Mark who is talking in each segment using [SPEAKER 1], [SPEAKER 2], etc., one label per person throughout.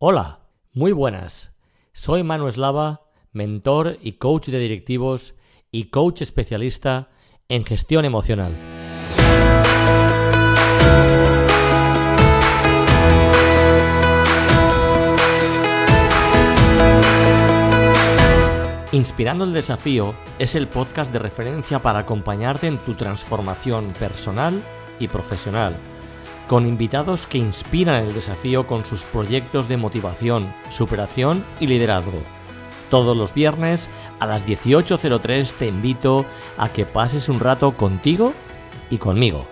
[SPEAKER 1] Hola, muy buenas. Soy Manu Eslava, mentor y coach de directivos y coach especialista en gestión emocional. Inspirando el Desafío es el podcast de referencia para acompañarte en tu transformación personal y profesional con invitados que inspiran el desafío con sus proyectos de motivación, superación y liderazgo. Todos los viernes a las 18.03 te invito a que pases un rato contigo y conmigo.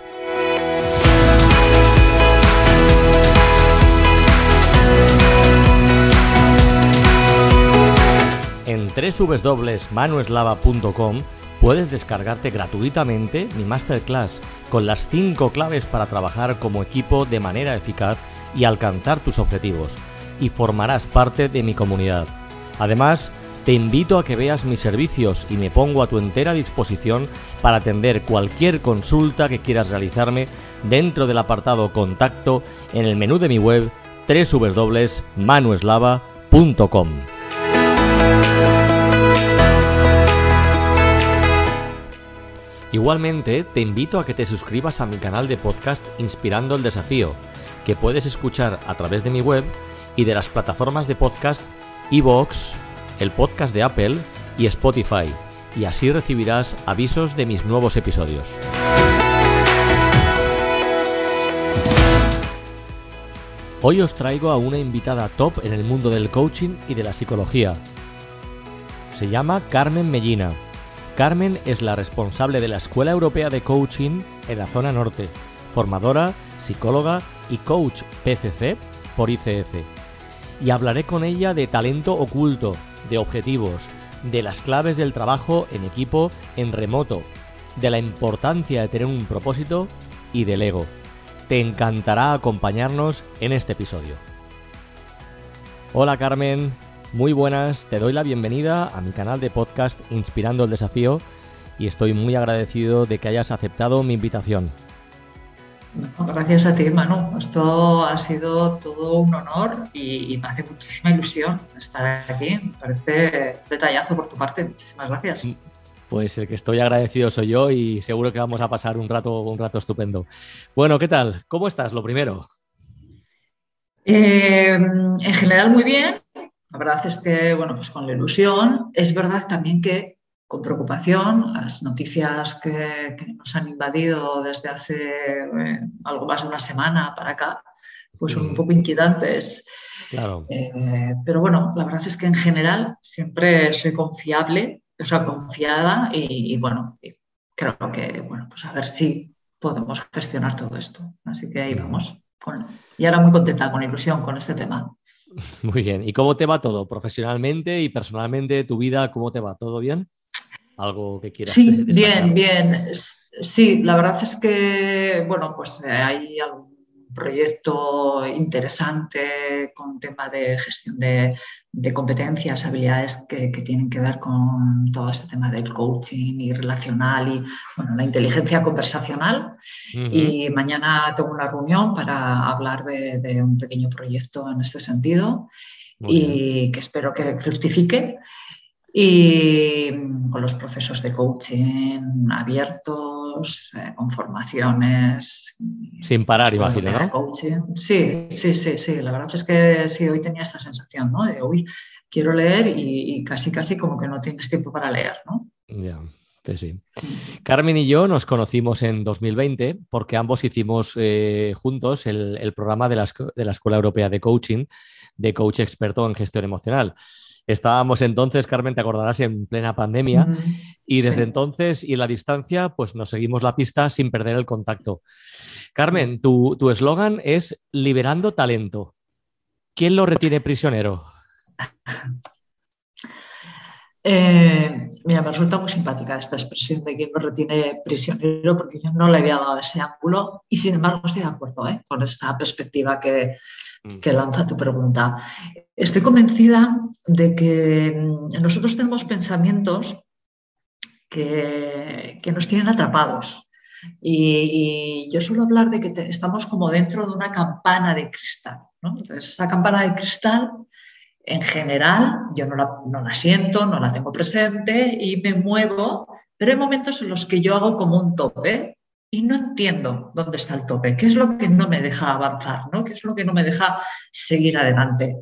[SPEAKER 1] En www.manueslava.com puedes descargarte gratuitamente mi masterclass con las 5 claves para trabajar como equipo de manera eficaz y alcanzar tus objetivos, y formarás parte de mi comunidad. Además, te invito a que veas mis servicios y me pongo a tu entera disposición para atender cualquier consulta que quieras realizarme dentro del apartado Contacto en el menú de mi web www.manueslava.com. Igualmente, te invito a que te suscribas a mi canal de podcast Inspirando el Desafío, que puedes escuchar a través de mi web y de las plataformas de podcast iVoox, el podcast de Apple y Spotify, y así recibirás avisos de mis nuevos episodios. Hoy os traigo a una invitada top en el mundo del coaching y de la psicología. Se llama Carmen Mellina Carmen es la responsable de la Escuela Europea de Coaching en la zona norte, formadora, psicóloga y coach PCC por ICF. Y hablaré con ella de talento oculto, de objetivos, de las claves del trabajo en equipo en remoto, de la importancia de tener un propósito y del ego. Te encantará acompañarnos en este episodio. Hola Carmen, muy buenas, te doy la bienvenida a mi canal de podcast Inspirando el Desafío y estoy muy agradecido de que hayas aceptado mi invitación.
[SPEAKER 2] Gracias a ti, Manu. Esto ha sido todo un honor y, me hace muchísima ilusión estar aquí. Me parece detallazo por tu parte. Muchísimas gracias.
[SPEAKER 1] Pues el que estoy agradecido soy yo y seguro que vamos a pasar un rato, un rato estupendo. Bueno, ¿qué tal? ¿Cómo estás? Lo primero.
[SPEAKER 2] Eh, en general muy bien. La verdad es que, bueno, pues con la ilusión, es verdad también que con preocupación las noticias que, nos han invadido desde hace eh, algo más de una semana para acá, pues son un poco inquietantes. Claro. Eh, pero bueno, la verdad es que en general siempre soy confiable, o sea, confiada y, bueno, creo que, bueno, pues a ver si podemos gestionar todo esto. Así que ahí vamos. y ahora muy contenta, con ilusión con este tema.
[SPEAKER 1] Muy bien. ¿Y cómo te va todo? Profesionalmente y personalmente, tu vida, ¿cómo te va? ¿Todo bien? ¿Algo que quieras
[SPEAKER 2] Sí, bien, bien. Sí, la verdad es que, bueno, pues eh, hay algún proyecto interesante con tema de gestión de, competencias, habilidades que, tienen que ver con todo este tema del coaching y relacional y bueno, la inteligencia conversacional. Y mañana tengo una reunión para hablar de, un pequeño proyecto en este sentido y que espero que fructifique y con los procesos de coaching abiertos, eh, con formaciones.
[SPEAKER 1] Sin parar, imagino, ¿no?
[SPEAKER 2] Sí, sí, sí, sí. La verdad es que sí, hoy tenía esta sensación, ¿no? De, uy, quiero leer y, casi, casi como que no tienes tiempo para leer, ¿no?
[SPEAKER 1] Ya. Sí, sí. Carmen y yo nos conocimos en 2020 porque ambos hicimos eh, juntos el, el programa de la, de la Escuela Europea de Coaching, de coach experto en gestión emocional. Estábamos entonces, Carmen, te acordarás, en plena pandemia y desde entonces y en la distancia, pues nos seguimos la pista sin perder el contacto. Carmen, tu eslogan es liberando talento. ¿Quién lo retiene prisionero?
[SPEAKER 2] Eh, mira, me resulta muy simpática esta expresión de quién lo retiene prisionero, porque yo no le había dado ese ángulo y sin embargo estoy de acuerdo ¿eh? con esta perspectiva que, mm. que lanza tu pregunta. Estoy convencida de que mm, nosotros tenemos pensamientos que, nos tienen atrapados. Y, yo suelo hablar de que estamos como dentro de una campana de cristal. Entonces, esa campana de cristal, en general, yo no la, siento, no la tengo presente y me muevo, pero hay momentos en los que yo hago como un tope y no entiendo dónde está el tope, qué es lo que no me deja avanzar, ¿no? qué es lo que no me deja seguir adelante.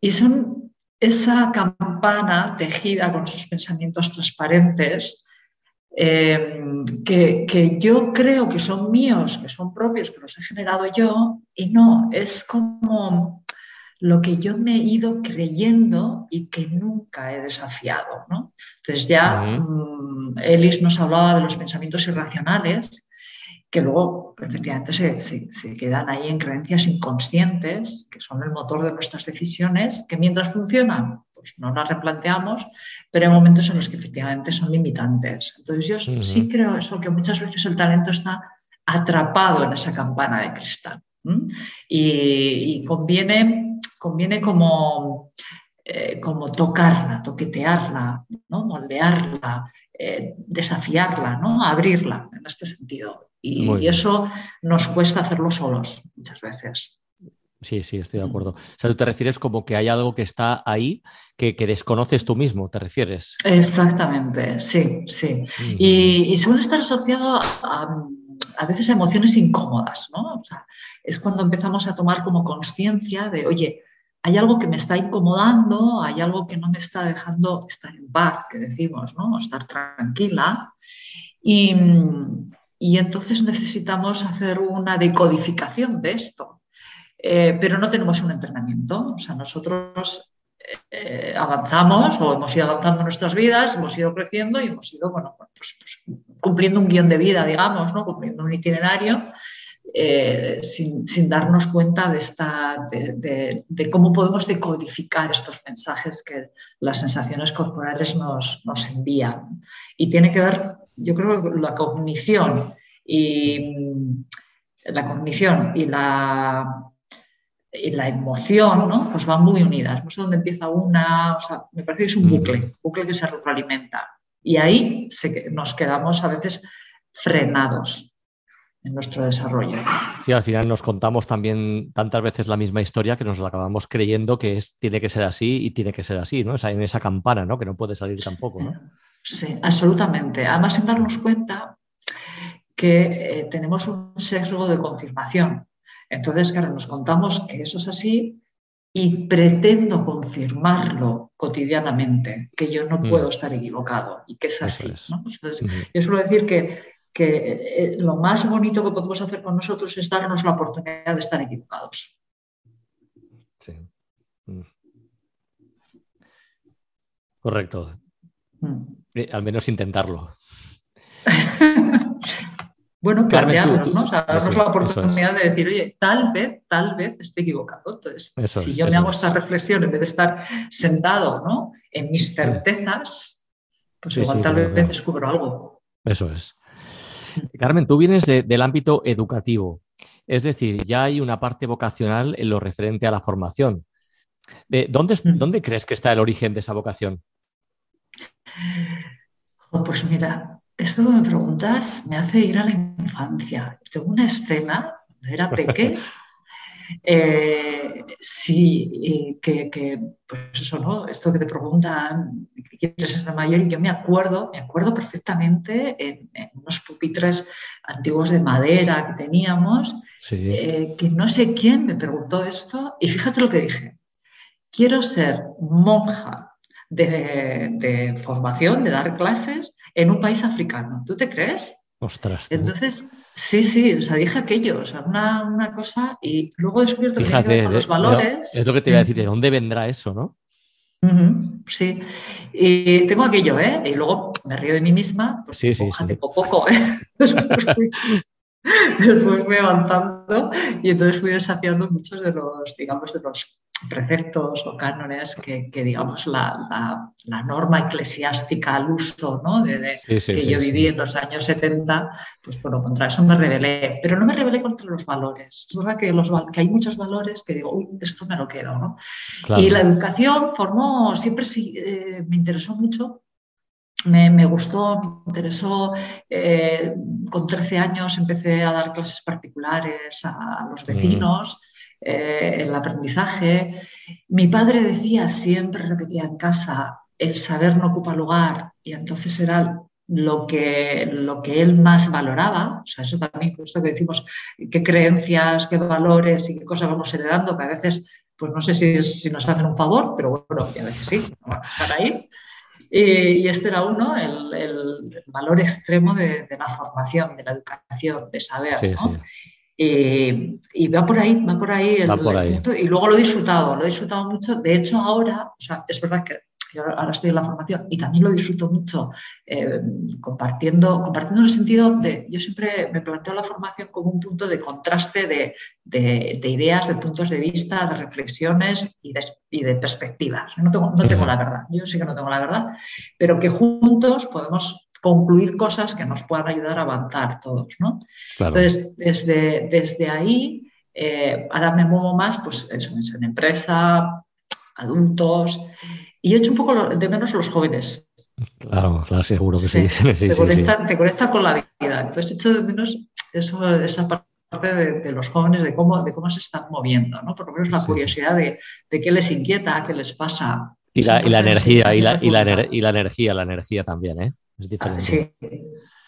[SPEAKER 2] Y son esa campana tejida con esos pensamientos transparentes eh, que, yo creo que son míos, que son propios, que los he generado yo, y no, es como lo que yo me he ido creyendo y que nunca he desafiado. ¿no? Entonces ya mm, Ellis nos hablaba de los pensamientos irracionales, que luego efectivamente se, se, quedan ahí en creencias inconscientes, que son el motor de nuestras decisiones, que mientras funcionan, pues no las replanteamos, pero hay momentos en los que efectivamente son limitantes. Entonces yo sí creo eso, que muchas veces el talento está atrapado en esa campana de cristal. Y, y, conviene conviene como, eh, como tocarla, toquetearla, ¿no? moldearla, eh, desafiarla, ¿no? abrirla en este sentido. Y, eso nos cuesta hacerlo solos muchas veces.
[SPEAKER 1] Sí, sí, estoy de acuerdo. O sea, tú te refieres como que hay algo que está ahí que, desconoces tú mismo, ¿te refieres?
[SPEAKER 2] Exactamente, sí, sí. y, suele estar asociado a, a, veces a emociones incómodas, ¿no? O sea, es cuando empezamos a tomar como conciencia de, oye, hay algo que me está incomodando, hay algo que no me está dejando estar en paz, que decimos, ¿no? Estar tranquila. Y, entonces necesitamos hacer una decodificación de esto. Eh, pero no tenemos un entrenamiento. O sea, nosotros eh, avanzamos o hemos ido avanzando nuestras vidas, hemos ido creciendo y hemos ido, bueno, pues, pues, cumpliendo un guion de vida, digamos, ¿no? Cumpliendo un itinerario eh, sin, darnos cuenta de, esta, de, cómo podemos decodificar estos mensajes que las sensaciones corporales nos, envían. Y tiene que ver, yo creo, con la cognición y la cognición y la, y la emoción, ¿no? Pues van muy unidas. No sé dónde empieza una, o sea, me parece que es un bucle, un bucle que se retroalimenta. Y ahí nos quedamos a veces frenados en nuestro desarrollo.
[SPEAKER 1] Sí, al final nos contamos también tantas veces la misma historia que nos la acabamos creyendo que es, tiene que ser así y tiene que ser así, ¿no? en esa campana, ¿no? Que no puede salir tampoco, ¿no?
[SPEAKER 2] Sí, absolutamente. Además, en darnos cuenta que eh, tenemos un sesgo de confirmación. Entonces, claro, nos contamos que eso es así y pretendo confirmarlo cotidianamente, que yo no mm. puedo estar equivocado y que es así. Entonces, Yo suelo decir que que eh, lo más bonito que podemos hacer con nosotros es darnos la oportunidad de estar equivocados.
[SPEAKER 1] Sí. Mm. Correcto. Mm. Eh, al menos intentarlo.
[SPEAKER 2] bueno, plantearnos, ¿no? darnos la oportunidad de decir, oye, tal vez, tal vez esté equivocado. Entonces, si yo me hago esta reflexión en vez de estar sentado ¿no? en mis certezas, pues igual tal vez descubro algo.
[SPEAKER 1] Eso es. Carmen, tú vienes del ámbito educativo, es decir, ya hay una parte vocacional en lo referente a la formación. Eh, ¿Dónde, mm. ¿Dónde crees que está el origen de esa vocación?
[SPEAKER 2] Oh, pues mira, esto que me preguntas me hace ir a la infancia. Tengo una escena, cuando era pequeña, Eh, sí, que, pues eso, ¿no? Esto que te preguntan, ¿qué quieres ser de mayor? Y yo me acuerdo, me acuerdo perfectamente en, unos pupitres antiguos de madera que teníamos, eh, que no sé quién me preguntó esto y fíjate lo que dije. Quiero ser monja de, de formación, de dar clases en un país africano. ¿Tú te crees?
[SPEAKER 1] Ostras.
[SPEAKER 2] Entonces, sí, sí, o sea, dije aquello, o sea, una, cosa y luego he descubierto que los valores.
[SPEAKER 1] Es lo que te iba a decir, ¿de dónde vendrá eso, no?
[SPEAKER 2] sí, y tengo aquello, ¿eh? Y luego me río de mí misma, pues sí, sí, sí. poco, ¿eh? Después fui avanzando y entonces fui desafiando muchos de los, digamos, de los preceptos o cánones que, digamos, la, norma eclesiástica al uso ¿no? de, que yo viví en los años 70, pues bueno, contra eso me rebelé, pero no me rebelé contra los valores. Es verdad que, los, que hay muchos valores que digo, uy, esto me lo quedo, ¿no? Y la educación formó, siempre eh, me interesó mucho me, gustó, me interesó. Eh, con 13 años empecé a dar clases particulares a los vecinos eh, el aprendizaje. Mi padre decía, siempre repetía en casa, el saber no ocupa lugar y entonces era lo que, lo que él más valoraba, o sea, eso también, justo que decimos, qué creencias, qué valores y qué cosas vamos heredando, que a veces, pues no sé si, si nos hacen un favor, pero bueno, a veces sí, van a estar ahí. Y, este era uno, el, el valor extremo de, de, la formación, de la educación, de saber. Sí, ¿no? sí. Y, y, va por ahí, va por ahí. El,
[SPEAKER 1] va por ahí.
[SPEAKER 2] y luego lo he disfrutado, lo he disfrutado mucho. De hecho, ahora, o sea, es verdad que yo ahora estoy en la formación y también lo disfruto mucho eh, compartiendo, compartiendo en el sentido de, yo siempre me planteo la formación como un punto de contraste de, de, de ideas, de puntos de vista, de reflexiones y de, y perspectivas. No, tengo, no tengo la verdad, yo sí que no tengo la verdad, pero que juntos podemos concluir cosas que nos puedan ayudar a avanzar todos. ¿no?
[SPEAKER 1] Claro.
[SPEAKER 2] Entonces, desde, desde ahí, eh, ahora me muevo más pues, eso, en empresa, adultos, y he hecho un poco de menos los jóvenes.
[SPEAKER 1] Claro, claro, seguro que sí. sí, sí
[SPEAKER 2] te,
[SPEAKER 1] sí,
[SPEAKER 2] conecta, te, conecta, con la vida. Entonces he hecho de menos eso, esa parte de, de, los jóvenes, de cómo, de cómo se están moviendo, ¿no? Por lo menos la curiosidad de, de, qué les inquieta, qué les pasa.
[SPEAKER 1] Y la, y la energía, y la, y, la, y la energía, la energía también, ¿eh? Es diferente.
[SPEAKER 2] Sí,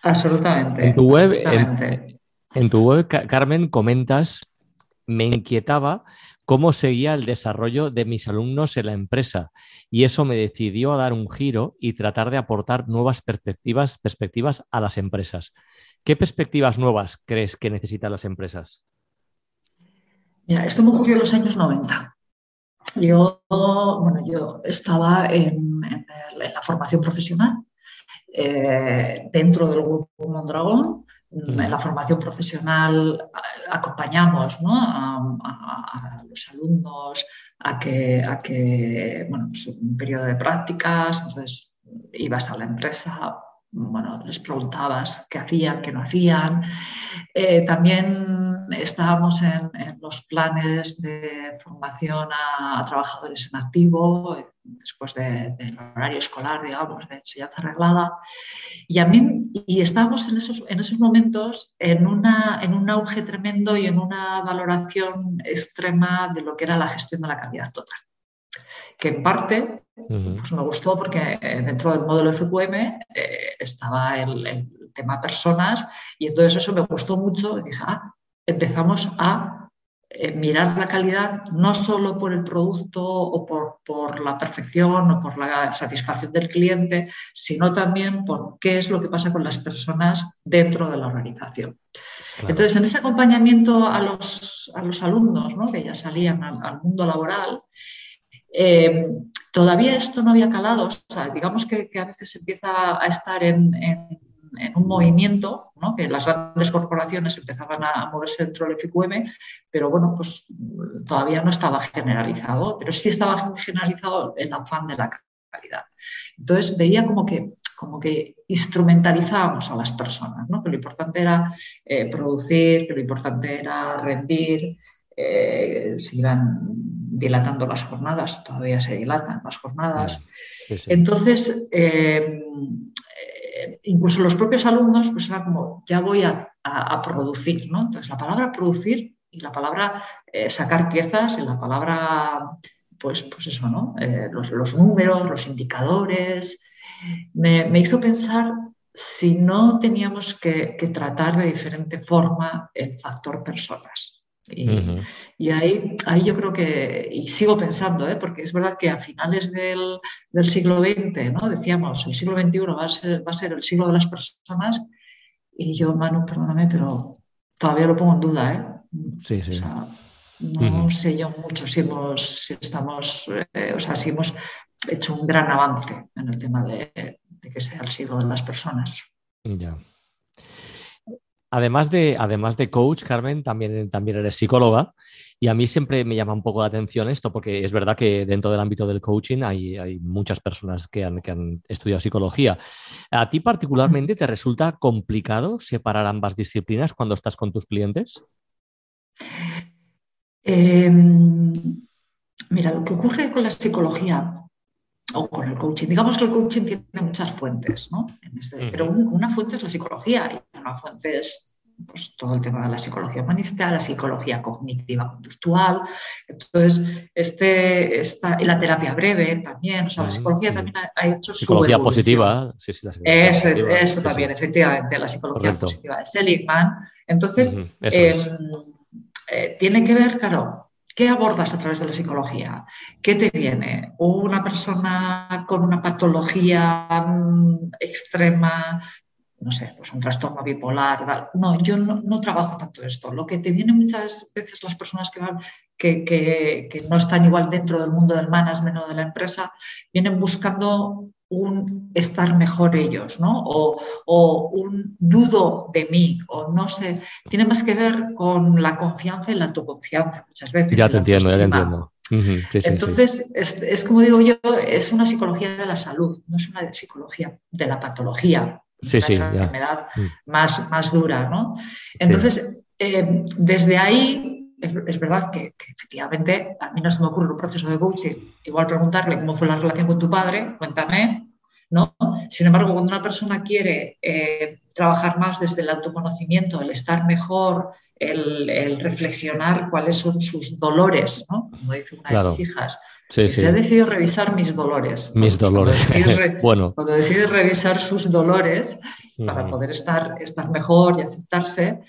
[SPEAKER 2] absolutamente.
[SPEAKER 1] En tu web, en, en tu web Carmen, comentas, me inquietaba cómo seguía el desarrollo de mis alumnos en la empresa y eso me decidió a dar un giro y tratar de aportar nuevas perspectivas, perspectivas a las empresas. ¿Qué perspectivas nuevas crees que necesitan las empresas?
[SPEAKER 2] Mira, esto me ocurrió en los años 90. Yo, bueno, yo estaba en, en, en la formación profesional eh, dentro del grupo Mondragón en la formación profesional acompañamos ¿no? a, a, a, los alumnos a que, a que bueno, pues un periodo de prácticas, entonces ibas a la empresa, bueno, les preguntabas qué hacían, qué no hacían. Eh, también estábamos en, los planes de formación a, trabajadores en activo, después del de, de horario escolar, digamos, de enseñanza reglada. Y a y estábamos en esos, en esos momentos en, una, en un auge tremendo y en una valoración extrema de lo que era la gestión de la calidad total. Que en parte pues me gustó porque dentro del modelo FQM eh, estaba el, el, tema personas y entonces eso me gustó mucho. Y dije, ah, empezamos a eh, mirar la calidad no solo por el producto o por, por, la perfección o por la satisfacción del cliente, sino también por qué es lo que pasa con las personas dentro de la organización. Claro. Entonces, en ese acompañamiento a los, a los alumnos ¿no? que ya salían al, al mundo laboral, eh, todavía esto no había calado, digamos que, a veces empieza a estar en, un movimiento, que las grandes corporaciones empezaban a moverse dentro del FQM, pero bueno, pues todavía no estaba generalizado, pero sí estaba generalizado el afán de la calidad. Entonces veía como que, como que instrumentalizábamos a las personas, que lo importante era eh, producir, que lo importante era rendir, eh, se iban dilatando las jornadas, todavía se dilatan las jornadas. Sí, sí. Entonces, eh, incluso los propios alumnos, pues era como, ya voy a, a, a, producir, ¿no? Entonces, la palabra producir y la palabra eh, sacar piezas y la palabra, pues, pues eso, ¿no? Eh, los, los, números, los indicadores, me, me, hizo pensar si no teníamos que, que tratar de diferente forma el factor personas. Y, uh -huh. y ahí, ahí, yo creo que, y sigo pensando, ¿eh? porque es verdad que a finales del, del, siglo XX, ¿no? decíamos, el siglo XXI va a, ser, va a ser el siglo de las personas, y yo, Manu, perdóname, pero todavía lo pongo en duda. ¿eh?
[SPEAKER 1] Sí, sí.
[SPEAKER 2] O sea, no uh -huh. sé yo mucho si, hemos, si estamos, eh, o sea, si hemos hecho un gran avance en el tema de, de que sea el siglo de las personas.
[SPEAKER 1] Ya. Además de, además de coach, Carmen, también, también eres psicóloga y a mí siempre me llama un poco la atención esto porque es verdad que dentro del ámbito del coaching hay, hay muchas personas que han, que han, estudiado psicología. ¿A ti particularmente te resulta complicado separar ambas disciplinas cuando estás con tus clientes?
[SPEAKER 2] Eh, mira, lo que ocurre con la psicología o con el coaching. Digamos que el coaching tiene muchas fuentes, ¿no? Este, pero una fuente es la psicología y una fuente es pues, todo el tema de la psicología humanista, la psicología cognitiva conductual. Entonces, este, esta, y la terapia breve también, o sea, la psicología también ha, hecho
[SPEAKER 1] psicología positiva, sí, sí, la
[SPEAKER 2] psicología eso, positiva, eso también, efectivamente, la psicología positiva de Seligman. Entonces, em, eh, tiene que ver, claro, ¿Qué abordas a través de la psicología? ¿Qué te viene? ¿Una persona con una patología mm, extrema no sé, pues un trastorno bipolar. No, yo no, trabajo tanto esto. Lo que te viene muchas veces las personas que que, no están igual dentro del mundo del management o de la empresa, vienen buscando un estar mejor ellos, ¿no? O, o, un dudo de mí, o no sé, tiene más que ver con la confianza y la autoconfianza muchas veces.
[SPEAKER 1] Ya te entiendo, ya te entiendo.
[SPEAKER 2] Entonces, Es, es, como digo yo, es una psicología de la salud, no es una psicología de la patología
[SPEAKER 1] sí, sí,
[SPEAKER 2] enfermedad mm. más, más dura, ¿no? Entonces, eh, desde ahí, es, verdad que, efectivamente a mí no se me ocurre un proceso de coaching, igual preguntarle cómo fue la relación con tu padre, cuéntame, ¿no? Sin embargo, cuando una persona quiere eh, trabajar más desde el autoconocimiento, el estar mejor, el, reflexionar cuáles son sus dolores, ¿no? Como dice una de mis hijas, Sí, He decidido revisar mis dolores.
[SPEAKER 1] Mis dolores. bueno.
[SPEAKER 2] Cuando decide revisar sus dolores para poder estar, estar mejor y aceptarse,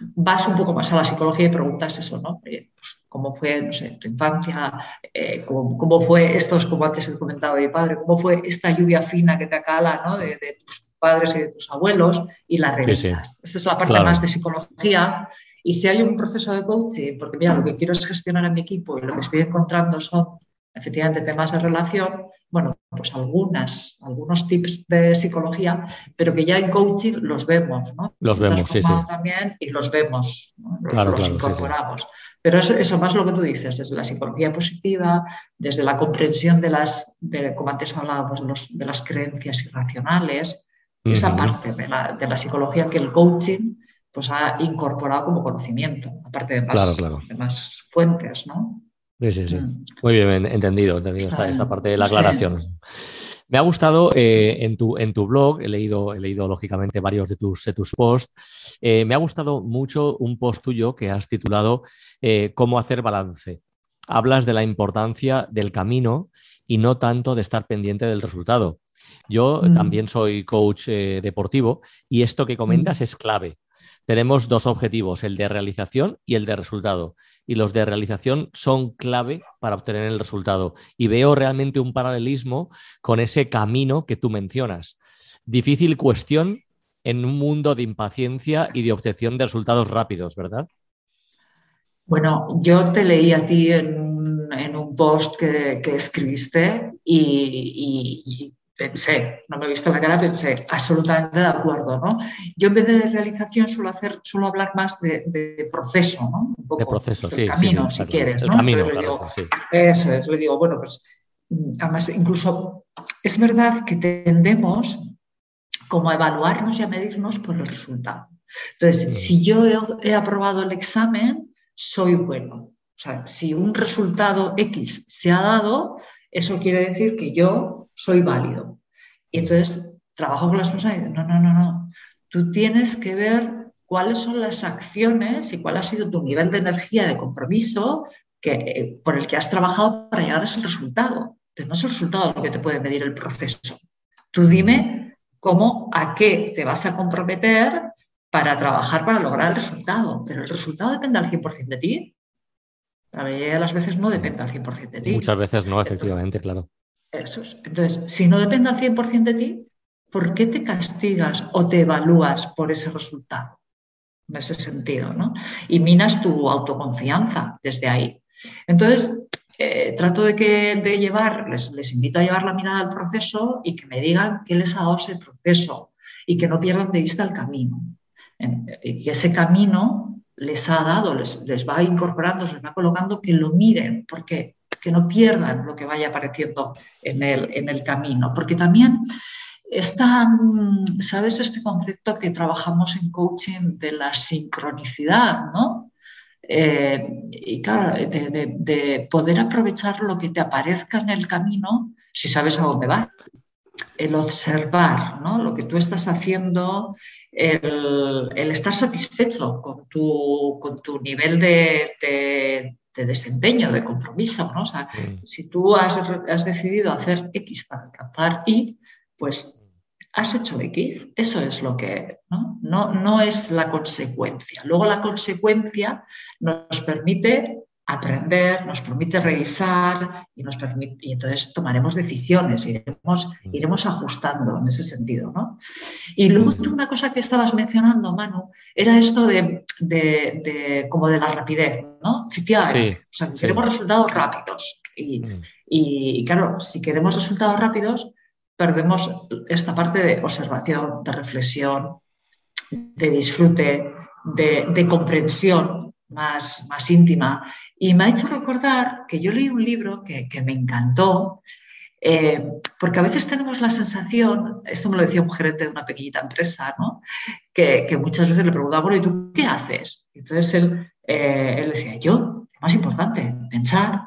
[SPEAKER 2] vas un poco más a la psicología y preguntas eso, ¿no? Pues, ¿Cómo fue, no sé, tu infancia? Eh, cómo, fue esto, como antes he comentado mi padre, cómo fue esta lluvia fina que te acala, ¿no? De, tus padres y de tus abuelos y la revisas. Esta es la parte más de psicología. Y si hay un proceso de coaching, porque mira, lo que quiero es gestionar a mi equipo y lo que estoy encontrando son efectivamente temas de relación, bueno, pues algunas, algunos tips de psicología, pero que ya en coaching los vemos, ¿no?
[SPEAKER 1] Los vemos, sí, sí.
[SPEAKER 2] También y los vemos, los, incorporamos. Pero eso, eso, más lo que tú dices, desde la psicología positiva, desde la comprensión de las, de, como antes hablábamos, de, las creencias irracionales, esa parte de la, de la, psicología que el coaching pues ha incorporado como conocimiento, aparte de más, de más fuentes, ¿no?
[SPEAKER 1] Sí, sí, sí. Mm. Muy bien, entendido, entendido esta, esta parte de la aclaración. Me ha gustado eh, en, tu, en tu blog, he leído, he leído lógicamente varios de tus, de tus posts, eh, me ha gustado mucho un post tuyo que has titulado eh, Cómo hacer balance. Hablas de la importancia del camino y no tanto de estar pendiente del resultado. Yo mm. también soy coach deportivo y esto que comentas mm. es clave tenemos dos objetivos, el de realización y el de resultado. Y los de realización son clave para obtener el resultado. Y veo realmente un paralelismo con ese camino que tú mencionas. Difícil cuestión en un mundo de impaciencia y de obtención de resultados rápidos, ¿verdad?
[SPEAKER 2] Bueno, yo te leí a ti en, un post que, escribiste y, pensé, no me he visto la cara, pensé, absolutamente de acuerdo, ¿no? Yo en vez de realización suelo hacer, suelo hablar más de, proceso, ¿no?
[SPEAKER 1] Un poco, de proceso, sí.
[SPEAKER 2] Camino, si quieres,
[SPEAKER 1] el Camino, claro, sí.
[SPEAKER 2] Eso es, le digo, bueno, pues además incluso es verdad que tendemos como a evaluarnos y a medirnos por el resultado. Entonces, mm. si yo he, he aprobado el examen, soy bueno. O sea, si un resultado X se ha dado, eso quiere decir que yo soy válido. Y entonces trabajo con las personas y digo, no, no, no, no. Tú tienes que ver cuáles son las acciones y cuál ha sido tu nivel de energía, de compromiso que, eh, por el que has trabajado para llegar a ese resultado. Pero no es el resultado lo que te puede medir el proceso. Tú dime cómo, a qué te vas a comprometer para trabajar para lograr el resultado. Pero el resultado depende al 100% de ti. La mayoría de las veces no depende al 100% de ti.
[SPEAKER 1] Muchas veces no, efectivamente, claro.
[SPEAKER 2] Entonces, si no depende al 100% de ti, ¿por qué te castigas o te evalúas por ese resultado? En ese sentido, ¿no? Y minas tu autoconfianza desde ahí. Entonces, eh, trato de, que, de llevar, les, les, invito a llevar la mirada al proceso y que me digan qué les ha dado ese proceso y que no pierdan de vista el camino. Y que ese camino les ha dado, les, les va incorporando, les va colocando, que lo miren, porque que no pierdan lo que vaya apareciendo en el, en el camino, porque también está, mm, ¿sabes? Este concepto que trabajamos en coaching de la sincronicidad, ¿no? Eh, y claro, de, poder aprovechar lo que te aparezca en el camino si sabes a dónde vas. El observar ¿no? lo que tú estás haciendo, el, estar satisfecho con tu, con tu nivel de, desempeño, de compromiso. ¿no? O sea, mm. si tú has, has, decidido hacer X para alcanzar Y, pues has hecho X. Eso es lo que, ¿no? No, no es la consecuencia. Luego la consecuencia nos permite aprender, nos permite revisar y, nos permite, y entonces tomaremos decisiones, iremos, mm. iremos ajustando en ese sentido. ¿no? Y luego mm. una cosa que estabas mencionando, Manu, era esto de, de, como de la rapidez, ¿no? O sea, queremos resultados rápidos. Y, mm. y, claro, si queremos resultados rápidos, perdemos esta parte de observación, de reflexión, de disfrute, de, de comprensión más, más íntima y me ha hecho recordar que yo leí un libro que, me encantó, eh, porque a veces tenemos la sensación, esto me lo decía un gerente de una pequeñita empresa, ¿no? que, muchas veces le preguntaba, bueno, ¿y tú qué haces? Entonces él, eh, él decía, yo, lo más importante, pensar.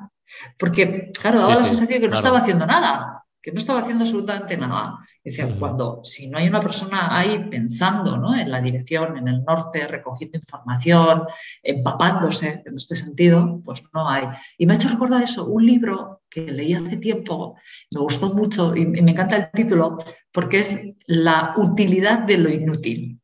[SPEAKER 2] Porque, claro, daba la sensación de que no estaba haciendo nada que no estaba haciendo absolutamente nada. Decía, cuando si no hay una persona ahí pensando ¿no? en la dirección, en el norte, recogiendo información, empapándose en este sentido, pues no hay. Y me ha hecho recordar eso, un libro que leí hace tiempo, me gustó mucho y me encanta el título, porque es La utilidad de lo inútil.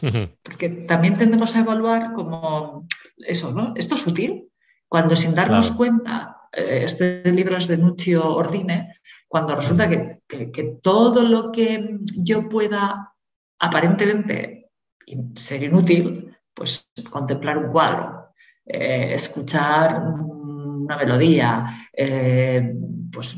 [SPEAKER 2] Porque también tendemos a evaluar como eso, ¿no? ¿Esto es útil? Cuando sin darnos cuenta, eh, este libro es de Nuccio Ordine, cuando resulta que, todo lo que yo pueda aparentemente ser inútil, pues contemplar un cuadro, eh, escuchar una melodía, eh, pues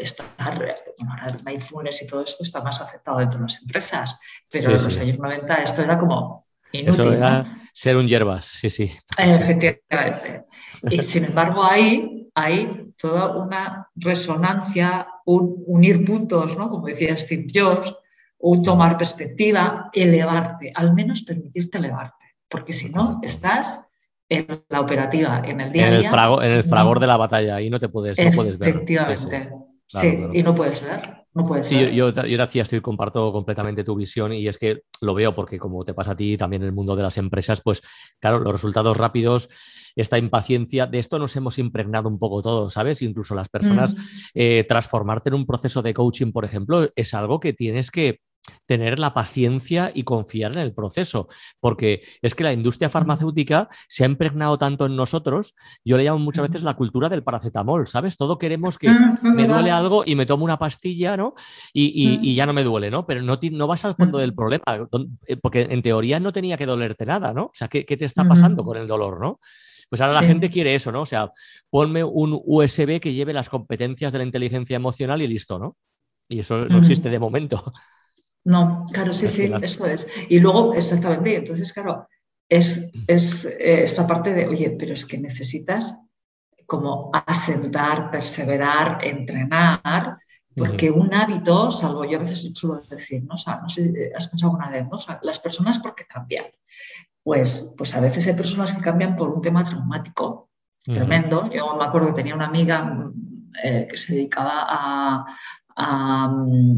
[SPEAKER 2] estar, bueno, ahora mindfulness y todo esto está más aceptado dentro de las empresas, pero en los años 90 esto era como inútil. Eso era
[SPEAKER 1] ser un hierbas, sí, sí.
[SPEAKER 2] Efectivamente. Y sin embargo ahí hay toda una resonancia, un unir puntos, ¿no? como decía Steve Jobs, un tomar perspectiva, elevarte, al menos permitirte elevarte, porque si no, estás en la operativa, en el día
[SPEAKER 1] en
[SPEAKER 2] a
[SPEAKER 1] día. El en el fragor de la batalla, y no te puedes, no puedes ver.
[SPEAKER 2] Efectivamente. Sí, y no puedes ver. No puede
[SPEAKER 1] sí, yo, yo, yo estoy, comparto completamente tu visión y es que lo veo porque como te pasa a ti también en el mundo de las empresas, pues claro, los resultados rápidos, esta impaciencia, de esto nos hemos impregnado un poco todos, ¿sabes? Incluso las personas, mm. eh, transformarte en un proceso de coaching, por ejemplo, es algo que tienes que tener la paciencia y confiar en el proceso, porque es que la industria farmacéutica se ha impregnado tanto en nosotros, yo le llamo muchas veces la cultura del paracetamol, ¿sabes? Todo queremos que ah, me duele algo y me tomo una pastilla, ¿no? Y, ya no me duele, ¿no? Pero no, no vas al fondo del problema, eh, porque en teoría no tenía que dolerte nada, ¿no? O sea, ¿qué, te está pasando con el dolor, ¿no? Pues ahora la gente quiere eso, ¿no? O sea, ponme un USB que lleve las competencias de la inteligencia emocional y listo, ¿no? Y eso no existe de momento.
[SPEAKER 2] No, claro, sí, sí, eso es. Y luego, exactamente, entonces, claro, es, es eh, esta parte de, oye, pero es que necesitas como asentar, perseverar, entrenar, porque un hábito, salvo yo a veces suelo decir, ¿no? O sea, no sé, has pensado alguna vez, ¿no? O sea, las personas porque cambian. Pues, pues a veces hay personas que cambian por un tema traumático tremendo. Yo me acuerdo que tenía una amiga eh, que se dedicaba a,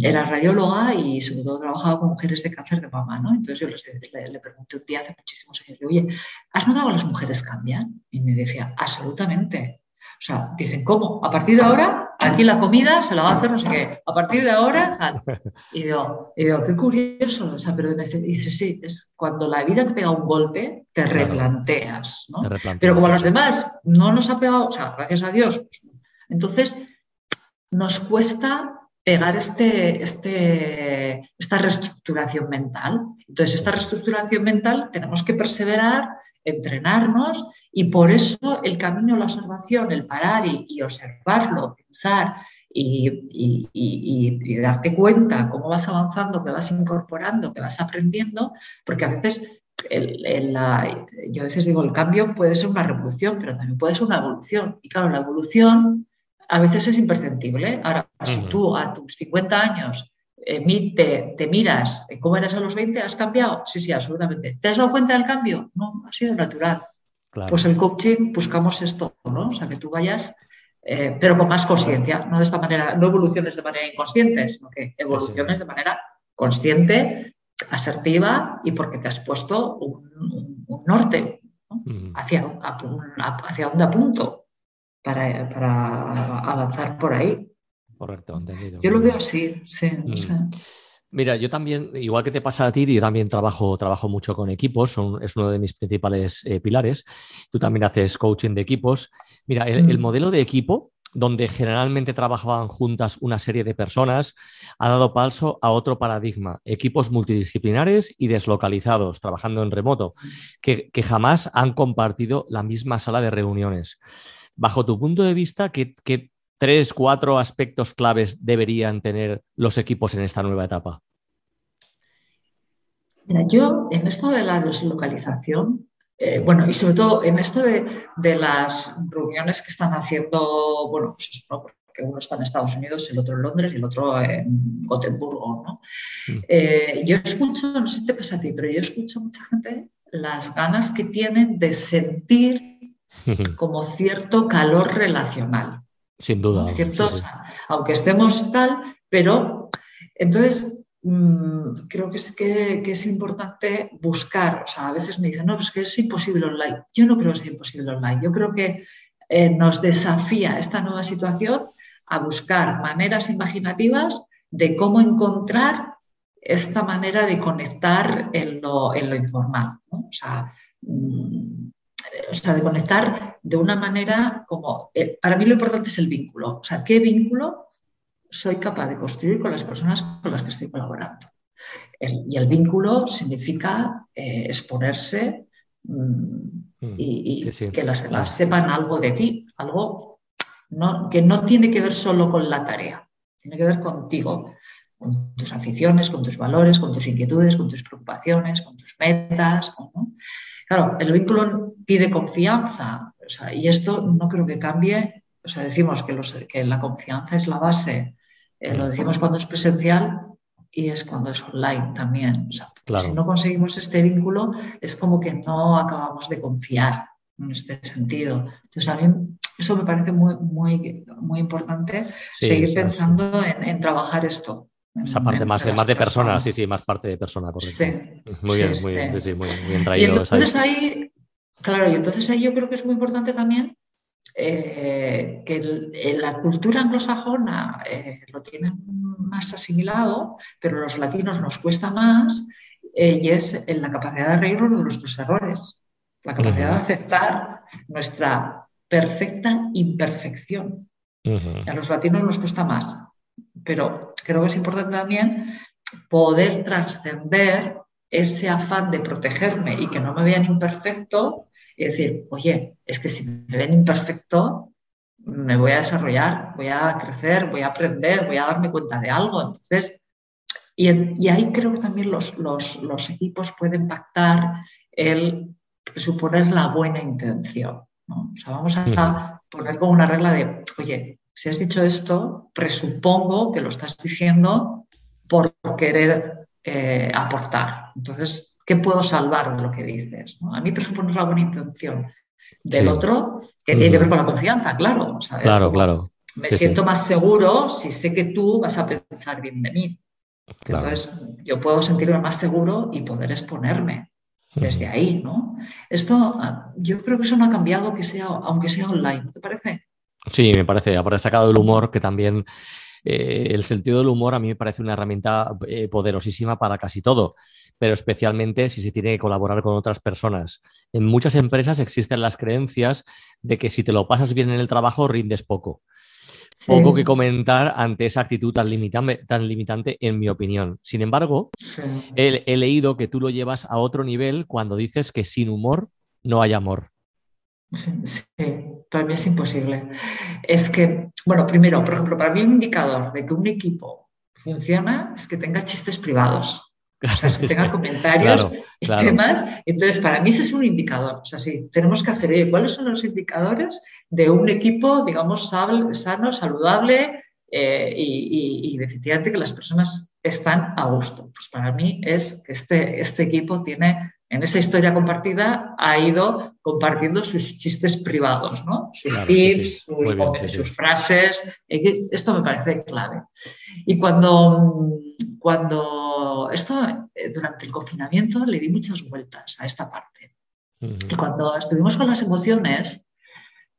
[SPEAKER 2] era radióloga y sobre todo trabajaba con mujeres de cáncer de mama, ¿no? Entonces yo le, pregunté un día hace muchísimos años, oye, ¿has notado que las mujeres cambian? Y me decía, absolutamente. O sea, dicen, ¿cómo? A partir de ahora, aquí la comida se la va a hacer no sé qué. A partir de ahora, Y digo, qué curioso. O sea, pero dice, sí, es cuando la vida te pega un golpe, te replanteas, ¿no? Pero como a los demás no nos ha pegado, o sea, gracias a Dios, pues, entonces nos cuesta pegar este, este, esta reestructuración mental. Entonces, esta reestructuración mental tenemos que perseverar, entrenarnos y por eso el camino, la observación, el parar y, observarlo, pensar y, darte cuenta cómo vas avanzando, que vas incorporando, que vas aprendiendo, porque a veces yo a veces digo, el cambio puede ser una revolución, pero también puede ser una evolución. Y claro, la evolución a veces es imperceptible. Ahora, si tú a tus 50 años eh, te, miras cómo eras a los 20, ¿has cambiado? Sí, sí, absolutamente. ¿Te has dado cuenta del cambio? No, ha sido natural. Pues el coaching buscamos esto, ¿no? O sea, que tú vayas, eh, pero con más conciencia, no de esta manera, no evoluciones de manera inconsciente, sino que evoluciones de manera consciente asertiva y porque te has puesto un, norte hacia, hacia dónde apunto para, para, avanzar por ahí.
[SPEAKER 1] Correcto, entendido.
[SPEAKER 2] Yo lo veo así, sí.
[SPEAKER 1] Mira, yo también, igual que te pasa a ti, yo también trabajo, trabajo mucho con equipos, son, es uno de mis principales eh, pilares. Tú también haces coaching de equipos. Mira, el, mm. modelo de equipo, donde generalmente trabajaban juntas una serie de personas, ha dado paso a otro paradigma, equipos multidisciplinares y deslocalizados, trabajando en remoto, que, jamás han compartido la misma sala de reuniones. Bajo tu punto de vista, ¿qué, qué tres, cuatro aspectos claves deberían tener los equipos en esta nueva etapa?
[SPEAKER 2] Mira, yo en esto de la deslocalización, eh, bueno, y sobre todo en esto de, las reuniones que están haciendo, bueno, pues porque uno está en Estados Unidos, el otro en Londres y el otro en Gotemburgo, ¿no? Mm. Eh, yo escucho, no sé si te pasa a ti, pero yo escucho mucha gente las ganas que tienen de sentir como cierto calor relacional.
[SPEAKER 1] Sin duda.
[SPEAKER 2] ¿cierto? aunque estemos tal, pero entonces mm, creo que es, que, es importante buscar, o sea, a veces me dicen, no, pues que es imposible online. Yo no creo que sea imposible online. Yo creo que eh, nos desafía esta nueva situación a buscar maneras imaginativas de cómo encontrar esta manera de conectar en lo, informal. O sea, mm, o sea, de conectar de una manera como, eh, para mí lo importante es el vínculo, o sea, ¿qué vínculo soy capaz de construir con las personas con las que estoy colaborando? y el vínculo significa eh, exponerse mm, mm, y, que las demás sepan algo de ti, algo que no tiene que ver solo con la tarea, tiene que ver contigo, con tus aficiones, con tus valores, con tus inquietudes, con tus preocupaciones, con tus metas. Claro, el vínculo pide confianza y esto no creo que cambie. O sea, decimos que, que la confianza es la base, eh, lo decimos cuando es presencial y es cuando es online también. Si no conseguimos este vínculo, es como que no acabamos de confiar en este sentido. Entonces, a mí eso me parece muy, muy, muy importante, seguir pensando en, trabajar esto.
[SPEAKER 1] Esa parte más, más de persona, sí, sí, más parte de persona, correcto. Muy bien, muy bien, sí, muy bien traído.
[SPEAKER 2] Y entonces ahí, claro, y entonces ahí yo creo que es muy importante también eh, que la cultura anglosajona eh, lo tienen más asimilado, pero los latinos nos cuesta más, eh, y es en la capacidad de reírnos de nuestros errores, la capacidad de aceptar nuestra perfecta imperfección. A los latinos nos cuesta más pero creo que es importante también poder trascender ese afán de protegerme y que no me vean imperfecto y decir, oye, es que si me ven imperfecto, me voy a desarrollar, voy a crecer, voy a aprender, voy a darme cuenta de algo. Entonces, y, ahí creo que también los, los, equipos pueden pactar el suponer la buena intención. O sea, vamos a poner como una regla de, oye, si has dicho esto, presupongo que lo estás diciendo por querer eh, aportar. Entonces, ¿qué puedo salvar de lo que dices? A mí presuponer la buena intención del otro, que tiene que ver con la confianza, claro.
[SPEAKER 1] Claro, claro.
[SPEAKER 2] Me siento más seguro si sé que tú vas a pensar bien de mí. Entonces, yo puedo sentirme más seguro y poder exponerme desde ahí, ¿no? Esto, ah, yo creo que eso no ha cambiado, que sea, aunque sea online, ¿no te parece?
[SPEAKER 1] Sí, me parece, aparte sacado el humor, que también eh, el sentido del humor a mí me parece una herramienta eh, poderosísima para casi todo, pero especialmente si se tiene que colaborar con otras personas. En muchas empresas existen las creencias de que si te lo pasas bien en el trabajo, rindes poco. Poco que comentar ante esa actitud tan, limitante, tan limitante, en mi opinión. Sin embargo, he leído que tú lo llevas a otro nivel cuando dices que sin humor no hay amor.
[SPEAKER 2] Sí, para mí es imposible. Es que, bueno, primero, por ejemplo, para mí un indicador de que un equipo funciona es que tenga chistes privados. O sea, que tenga comentarios y temas. Entonces, para mí ese es un indicador. O sea, sí, tenemos que hacer, ¿cuáles son los indicadores de un equipo, digamos, sano, saludable eh, y, y, efectivamente que las personas están a gusto? Pues para mí es que este, este equipo tiene en esa historia compartida ha ido compartiendo sus chistes privados, ¿no? sus tips, Sus, frases. Esto me parece clave. Y cuando, cuando pero esto eh, durante el confinamiento le di muchas vueltas a esta parte. Y cuando estuvimos con las emociones,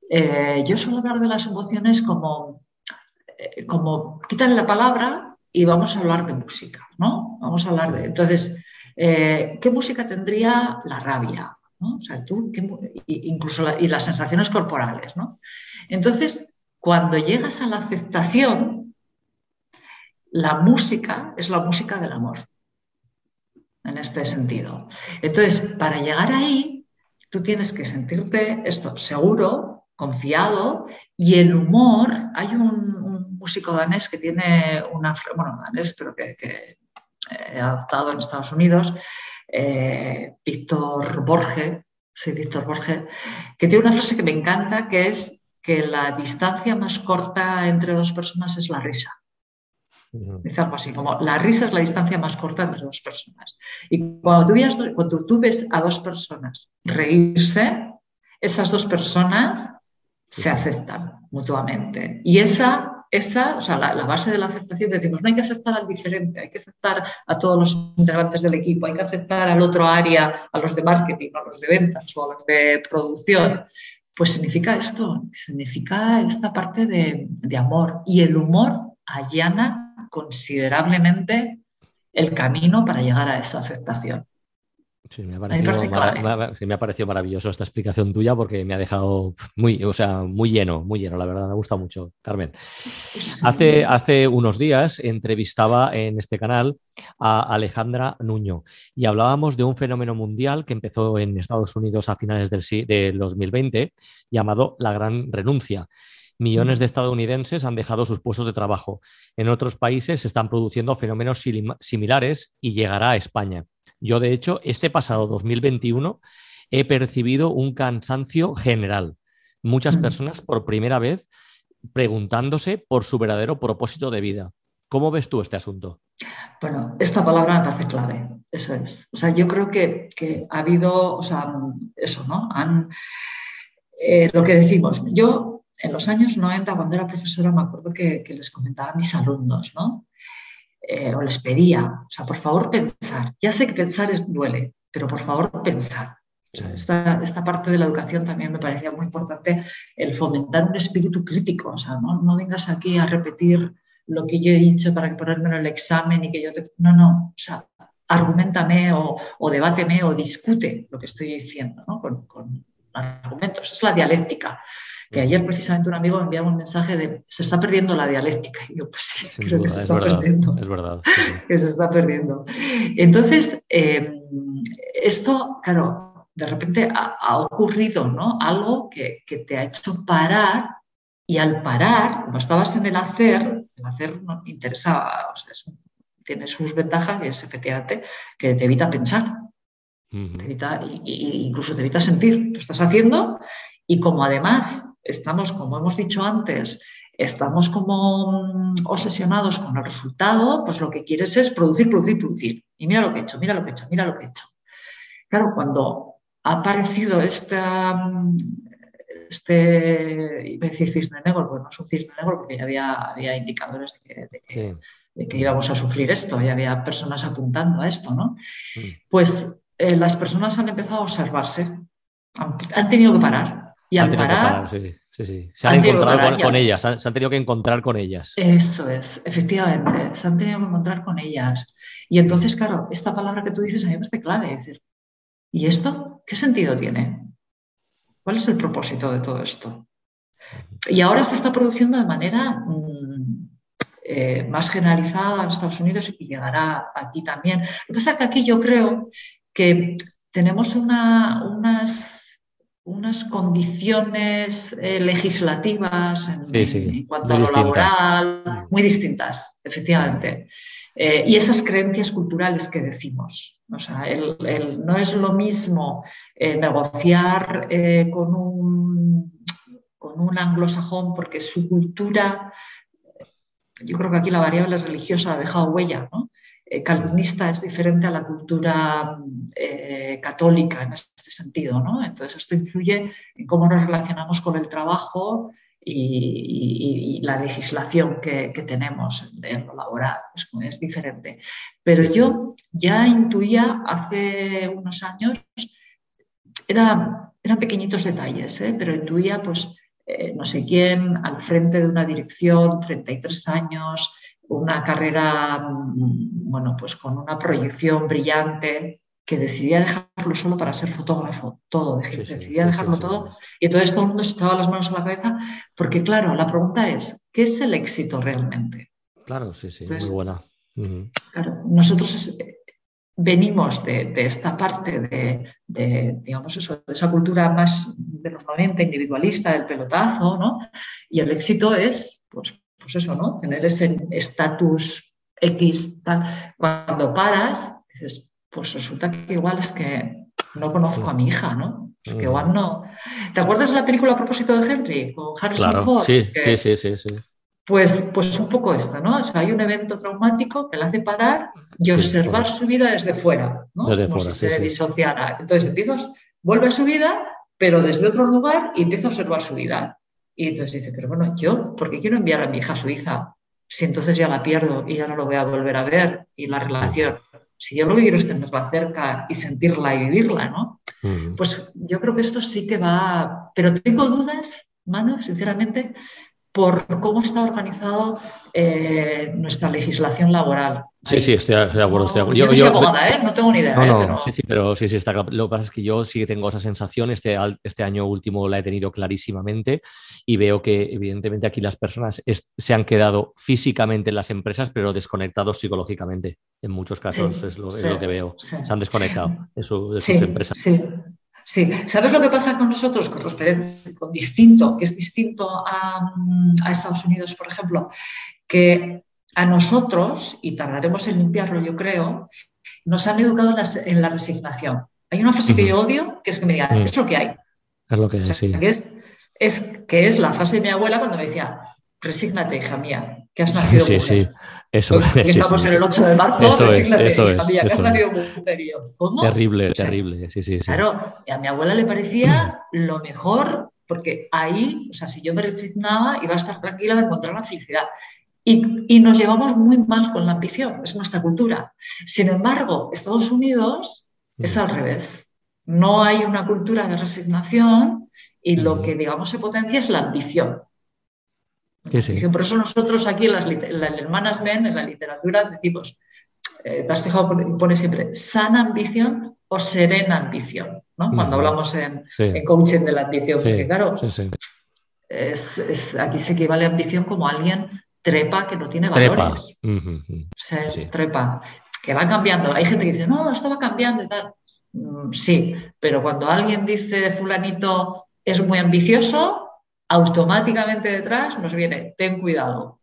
[SPEAKER 2] eh, yo suelo hablar de las emociones como, eh, como quítale la palabra y vamos a hablar de música, ¿no? Vamos a hablar de. Entonces, ¿qué música tendría la rabia? ¿no? O sea, tú, incluso y las sensaciones corporales, ¿no? Entonces, cuando llegas a la aceptación, la música es la música del amor, en este sentido. Entonces, para llegar ahí, tú tienes que sentirte esto seguro, confiado, y el humor, hay un, músico danés que tiene una, bueno, danés, pero que he adoptado en Estados Unidos, eh, Víctor Borge, sí, Víctor Borge, que tiene una frase que me encanta, que es que la distancia más corta entre dos personas es la risa. Dice algo así, como la risa es la distancia más corta entre dos personas. Y cuando tú, cuando tú ves a dos personas reírse, esas dos personas se aceptan mutuamente. Y esa esa, o sea, la, base de la aceptación, decimos, no hay que aceptar al diferente, hay que aceptar a todos los integrantes del equipo, hay que aceptar al otro área, a los de marketing, a los de ventas o a los de producción. Pues significa esto, significa esta parte de, de amor. Y el humor allana considerablemente el camino para llegar a esa aceptación.
[SPEAKER 1] Sí, me ha, parecido, maravilloso esta explicación tuya porque me ha dejado muy, o sea, muy lleno, muy lleno, la verdad, me gusta mucho, Carmen. Hace, hace unos días entrevistaba en este canal a Alejandra Nuño y hablábamos de un fenómeno mundial que empezó en Estados Unidos a finales del, del 2020 llamado la gran renuncia. Millones de estadounidenses han dejado sus puestos de trabajo. En otros países se están produciendo fenómenos similares y llegará a España. Yo, de hecho, este pasado 2021 he percibido un cansancio general. Muchas personas por primera vez preguntándose por su verdadero propósito de vida. ¿Cómo ves tú este asunto?
[SPEAKER 2] Bueno, esta palabra me parece clave, eso es. O sea, yo creo que, ha habido, o sea, eso, ¿no? Han, eh, lo que decimos, yo en los años 90, cuando era profesora, me acuerdo que, que les comentaba a mis alumnos, ¿no? Eh, o les pedía, o sea, por favor pensar. Ya sé que pensar es, duele, pero por favor pensar. esta, esta, parte de la educación también me parecía muy importante, el fomentar un espíritu crítico. O sea, no, no vengas aquí a repetir lo que yo he dicho para que ponerme en el examen y que yo te... No, no, o sea, argumentame o, o debáteme o discute lo que estoy diciendo ¿no? con, con argumentos. Es la dialéctica. Que ayer precisamente un amigo me enviaba un mensaje de se está perdiendo la dialéctica. Y yo, pues sí, creo que se está perdiendo.
[SPEAKER 1] Es verdad.
[SPEAKER 2] que se está perdiendo. Entonces, em, esto, claro, de repente ha, ocurrido ¿no? algo que, que, te ha hecho parar y al parar, como estabas en el hacer, el hacer no interesaba, o sea, tiene sus ventajas, que es efectivamente que te evita pensar. te evita, incluso te evita sentir. Tú estás haciendo y como además estamos, como hemos dicho antes, estamos como mm, obsesionados con el resultado, pues lo que quieres es producir, producir, producir. Y mira lo que he hecho, mira lo que he hecho, mira lo que he hecho. Claro, cuando ha aparecido esta, mm, este, iba a decir cisne negro, pues no es un cisne negro porque ya había, había indicadores de que, íbamos a sufrir esto, ya había personas apuntando a esto, ¿no? Mm. Pues eh, las personas han empezado a observarse, han tenido que parar, y al parar,
[SPEAKER 1] Se han, encontrado con, ellas, se han tenido que encontrar con ellas.
[SPEAKER 2] Eso es, efectivamente, se han tenido que encontrar con ellas. Y entonces, claro, esta palabra que tú dices a mí me parece clave, decir, ¿y esto qué sentido tiene? ¿Cuál es el propósito de todo esto? Y ahora se está produciendo de manera mm, eh, más generalizada en Estados Unidos y llegará aquí también. Lo que pasa es que aquí yo creo que tenemos unas unas condiciones eh, legislativas en, cuanto a lo laboral muy distintas, efectivamente. Eh, y esas creencias culturales que decimos. O sea, no es lo mismo eh, negociar con, un, con un anglosajón porque su cultura, yo creo que aquí la variable religiosa ha dejado huella, ¿no? Eh, calvinista es diferente a la cultura eh, católica en este sentido, ¿no? Entonces esto influye en cómo nos relacionamos con el trabajo y, la legislación que, tenemos en lo laboral es, diferente. Pero yo ya intuía hace unos años, era, eran pequeñitos detalles, ¿eh? pero intuía pues no sé quién al frente de una dirección, 33 años, una carrera, mm, bueno, pues con una proyección brillante, que decidía dejarlo solo para ser fotógrafo, todo, decidía dejarlo todo. Y entonces todo el mundo se echaba las manos a la cabeza, porque claro, la pregunta es, ¿qué es el éxito realmente?
[SPEAKER 1] Claro, sí, sí, muy buena.
[SPEAKER 2] Claro, nosotros venimos de, esta parte de, digamos eso, de esa cultura más de los 90 individualista, del pelotazo, ¿no? Y el éxito es, pues, pues eso, ¿no? Tener ese estatus X, tal. Cuando paras, dices, pues resulta que igual es que no conozco a mi hija, ¿no? Es que igual no. ¿Te acuerdas de la película a propósito de Henry con Harrison
[SPEAKER 1] claro,
[SPEAKER 2] Ford?
[SPEAKER 1] Sí, sí, sí, sí, sí.
[SPEAKER 2] Pues, pues un poco esto, ¿no? O sea, hay un evento traumático que le hace parar y observar su vida desde fuera, ¿no?
[SPEAKER 1] Desde
[SPEAKER 2] Como
[SPEAKER 1] fuera,
[SPEAKER 2] si se disociara. Entonces empiezas, vuelve a su vida, pero desde otro lugar y empieza a observar su vida. Y entonces dice, pero bueno, yo, ¿por qué quiero enviar a mi hija a su hija? Si entonces ya la pierdo y ya no lo voy a volver a ver y la relación. Si yo lo que quiero es tenerla cerca y sentirla y vivirla, ¿no? Pues yo creo que esto sí que va, pero tengo dudas, mano, sinceramente, por cómo está organizado eh, nuestra legislación laboral.
[SPEAKER 1] Sí, sí, estoy de acuerdo.
[SPEAKER 2] Yo, no soy abogada, ¿eh? no tengo ni idea.
[SPEAKER 1] No,
[SPEAKER 2] ¿eh?
[SPEAKER 1] no, pero... sí, sí, pero sí, sí, está claro. Lo que pasa es que yo sí que tengo esa sensación, este, este año último la he tenido clarísimamente y veo que evidentemente aquí las personas se han quedado físicamente en las empresas, pero desconectados psicológicamente. En muchos casos es, lo, que veo. Se han desconectado de, sus empresas.
[SPEAKER 2] Sí, Sí, ¿sabes lo que pasa con nosotros con, con distinto, que es distinto a, Estados Unidos, por ejemplo? Que a nosotros, y tardaremos en limpiarlo, yo creo, nos han educado en la, resignación. Hay una frase que yo odio, que es que me digan, mm. es lo que hay.
[SPEAKER 1] Es lo que hay, sí.
[SPEAKER 2] Que es, es, que es la frase de mi abuela cuando me decía, resígnate, hija mía, que has nacido
[SPEAKER 1] sí, Sí, sí. Eso
[SPEAKER 2] es. Estamos en el 8 de marzo,
[SPEAKER 1] eso es, eso es. Terrible, terrible, sí, sí, sí.
[SPEAKER 2] Claro, a mi abuela le parecía lo mejor, porque ahí, o sea, si yo me resignaba, iba a estar tranquila, iba a encontrar la felicidad. Y, y, nos llevamos muy mal con la ambición, es nuestra cultura. Sin embargo, Estados Unidos es al revés. No hay una cultura de resignación y lo que, digamos, se potencia es la ambición. Por eso nosotros aquí en las, hermanas Men, en la literatura, decimos, eh, te has fijado, pone siempre sana ambición o serena ambición, ¿no? Cuando hablamos en, coaching de la ambición, porque claro, aquí se equivale a ambición como alguien trepa que no tiene valores. Se trepa, que va cambiando. Hay gente que dice, no, esto va cambiando y tal. Mm, sí, pero cuando alguien dice fulanito es muy ambicioso, automáticamente detrás nos viene, ten cuidado.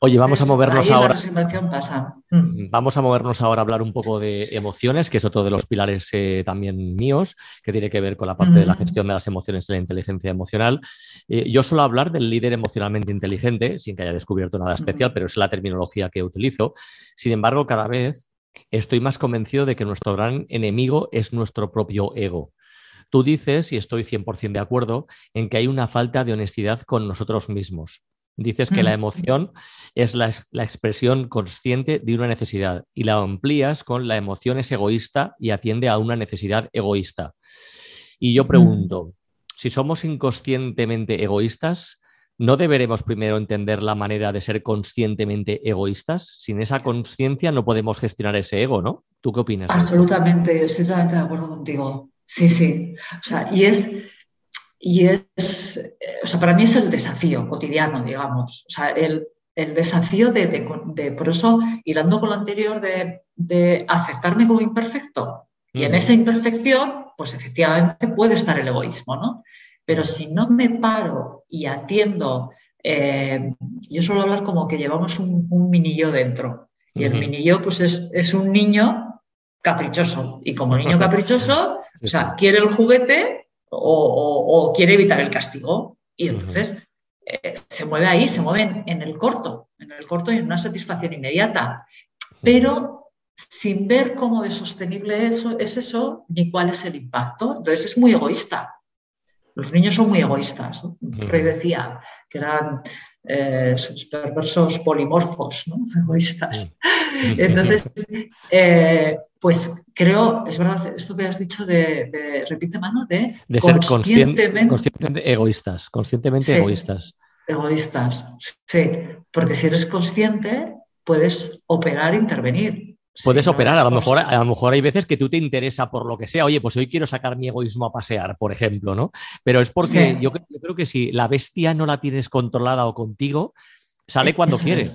[SPEAKER 1] Oye, vamos a movernos ahora.
[SPEAKER 2] Pasa.
[SPEAKER 1] Mm. Vamos a movernos ahora a hablar un poco de emociones, que es otro de los pilares eh, también míos, que tiene que ver con la parte de la gestión de las emociones y la inteligencia emocional. Eh, yo suelo hablar del líder emocionalmente inteligente, sin que haya descubierto nada especial, pero es la terminología que utilizo. Sin embargo, cada vez estoy más convencido de que nuestro gran enemigo es nuestro propio ego. Tú dices, y estoy 100% de acuerdo, en que hay una falta de honestidad con nosotros mismos. Dices que la emoción es la, expresión consciente de una necesidad y la amplías con la emoción es egoísta y atiende a una necesidad egoísta. Y yo pregunto, si somos inconscientemente egoístas, ¿no deberemos primero entender la manera de ser conscientemente egoístas? Sin esa conciencia no podemos gestionar ese ego, ¿no? ¿Tú qué opinas?
[SPEAKER 2] Absolutamente, estoy totalmente de acuerdo contigo. Sí, sí. O sea, y es, y es, o sea, para mí es el desafío cotidiano, digamos. O sea, el, desafío de, por eso, hilando con lo anterior, de, aceptarme como imperfecto. Y en esa imperfección, pues efectivamente puede estar el egoísmo, ¿no? Pero si no me paro y atiendo, eh, yo suelo hablar como que llevamos un, un mini yo dentro. Y el mini yo, pues es, es un niño caprichoso. Y como niño caprichoso, o sea, quiere el juguete o, quiere evitar el castigo. Y entonces eh, se mueve ahí, se mueve en, el corto, en el corto y en una satisfacción inmediata. Pero sin ver cómo de sostenible eso, es eso, ni cuál es el impacto. Entonces es muy egoísta. los niños son muy egoístas. Freud decía que eran eh, perversos polimorfos, ¿no? egoístas. Entonces, eh, pues creo, es verdad, esto que has dicho de, repite mano, de,
[SPEAKER 1] de ser conscientemente, egoístas, conscientemente egoístas.
[SPEAKER 2] Egoístas, sí, porque si eres consciente, puedes operar, intervenir.
[SPEAKER 1] Puedes operar, a lo, mejor, a lo mejor hay veces que tú te interesa por lo que sea, oye, pues hoy quiero sacar mi egoísmo a pasear, por ejemplo, ¿no? Pero es porque yo, creo que si la bestia no la tienes controlada o contigo, sale cuando quiere.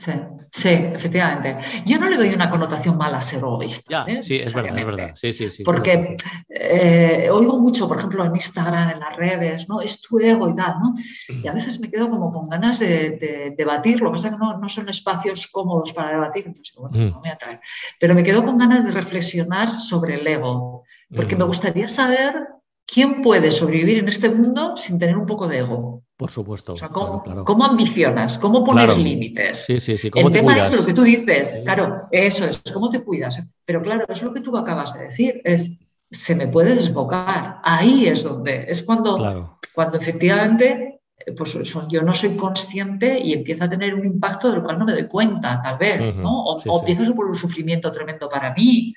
[SPEAKER 2] Sí, sí, efectivamente. Yo no le doy una connotación mala a ser egoísta.
[SPEAKER 1] ¿eh? Sí, es verdad, es verdad. Sí, sí, sí.
[SPEAKER 2] Porque eh, oigo mucho, por ejemplo, en Instagram, en las redes, ¿no? Es tu ego y tal, ¿no? Y a veces me quedo como con ganas de, debatir, lo que pasa es que no, son espacios cómodos para debatir, entonces, bueno, mm. no me atrae. Pero me quedo con ganas de reflexionar sobre el ego, porque me mm. gustaría saber quién puede sobrevivir en este mundo sin tener un poco de ego.
[SPEAKER 1] Por supuesto.
[SPEAKER 2] ¿cómo, ambicionas? ¿Cómo pones límites?
[SPEAKER 1] Sí, sí, sí.
[SPEAKER 2] El tema es lo que tú dices. Claro, eso es, ¿cómo te cuidas? Pero claro, es lo que tú acabas de decir. Es, se me puede desbocar. Ahí es donde. Es cuando, cuando efectivamente pues yo no soy consciente y empieza a tener un impacto del cual no me doy cuenta, tal vez, ¿no? O, o empiezo a un sufrimiento tremendo para mí,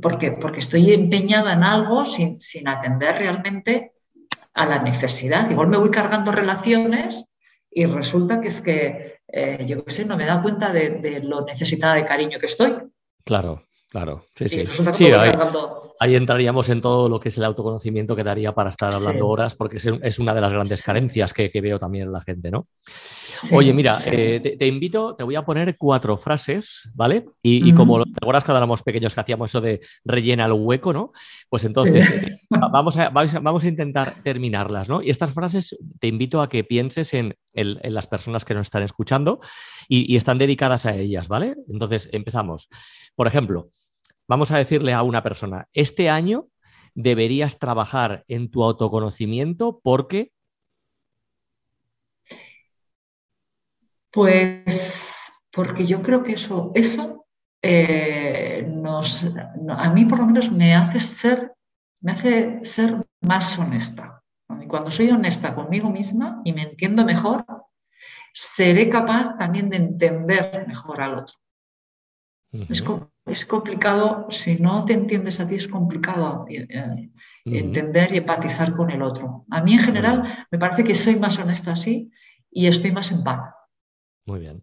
[SPEAKER 2] porque, porque estoy empeñada en algo sin, sin atender realmente a la necesidad. Igual me voy cargando relaciones y resulta que es que, eh, yo qué sé, no me da cuenta de, lo necesitada de cariño que estoy.
[SPEAKER 1] Claro, claro. Sí, sí. ahí, entraríamos en todo lo que es el autoconocimiento que daría para estar hablando horas, porque es, una de las grandes carencias que, que veo también en la gente, ¿no? Oye, mira, eh, te, invito, te voy a poner cuatro frases, ¿vale? Y, como te acuerdas cuando éramos pequeños que hacíamos eso de rellena el hueco, ¿no? Pues entonces eh, vamos, a, vamos, a, intentar terminarlas, ¿no? Y estas frases te invito a que pienses en, las personas que nos están escuchando y, están dedicadas a ellas, ¿vale? Entonces empezamos. Por ejemplo, vamos a decirle a una persona, este año deberías trabajar en tu autoconocimiento porque
[SPEAKER 2] Pues porque yo creo que eso, eso eh, nos, a mí por lo menos me hace ser, me hace ser más honesta. Y cuando soy honesta conmigo misma y me entiendo mejor, seré capaz también de entender mejor al otro. Es, complicado, si no te entiendes a ti, es complicado eh, eh, entender y empatizar con el otro. A mí en general me parece que soy más honesta así y estoy más en paz.
[SPEAKER 1] Muy bien.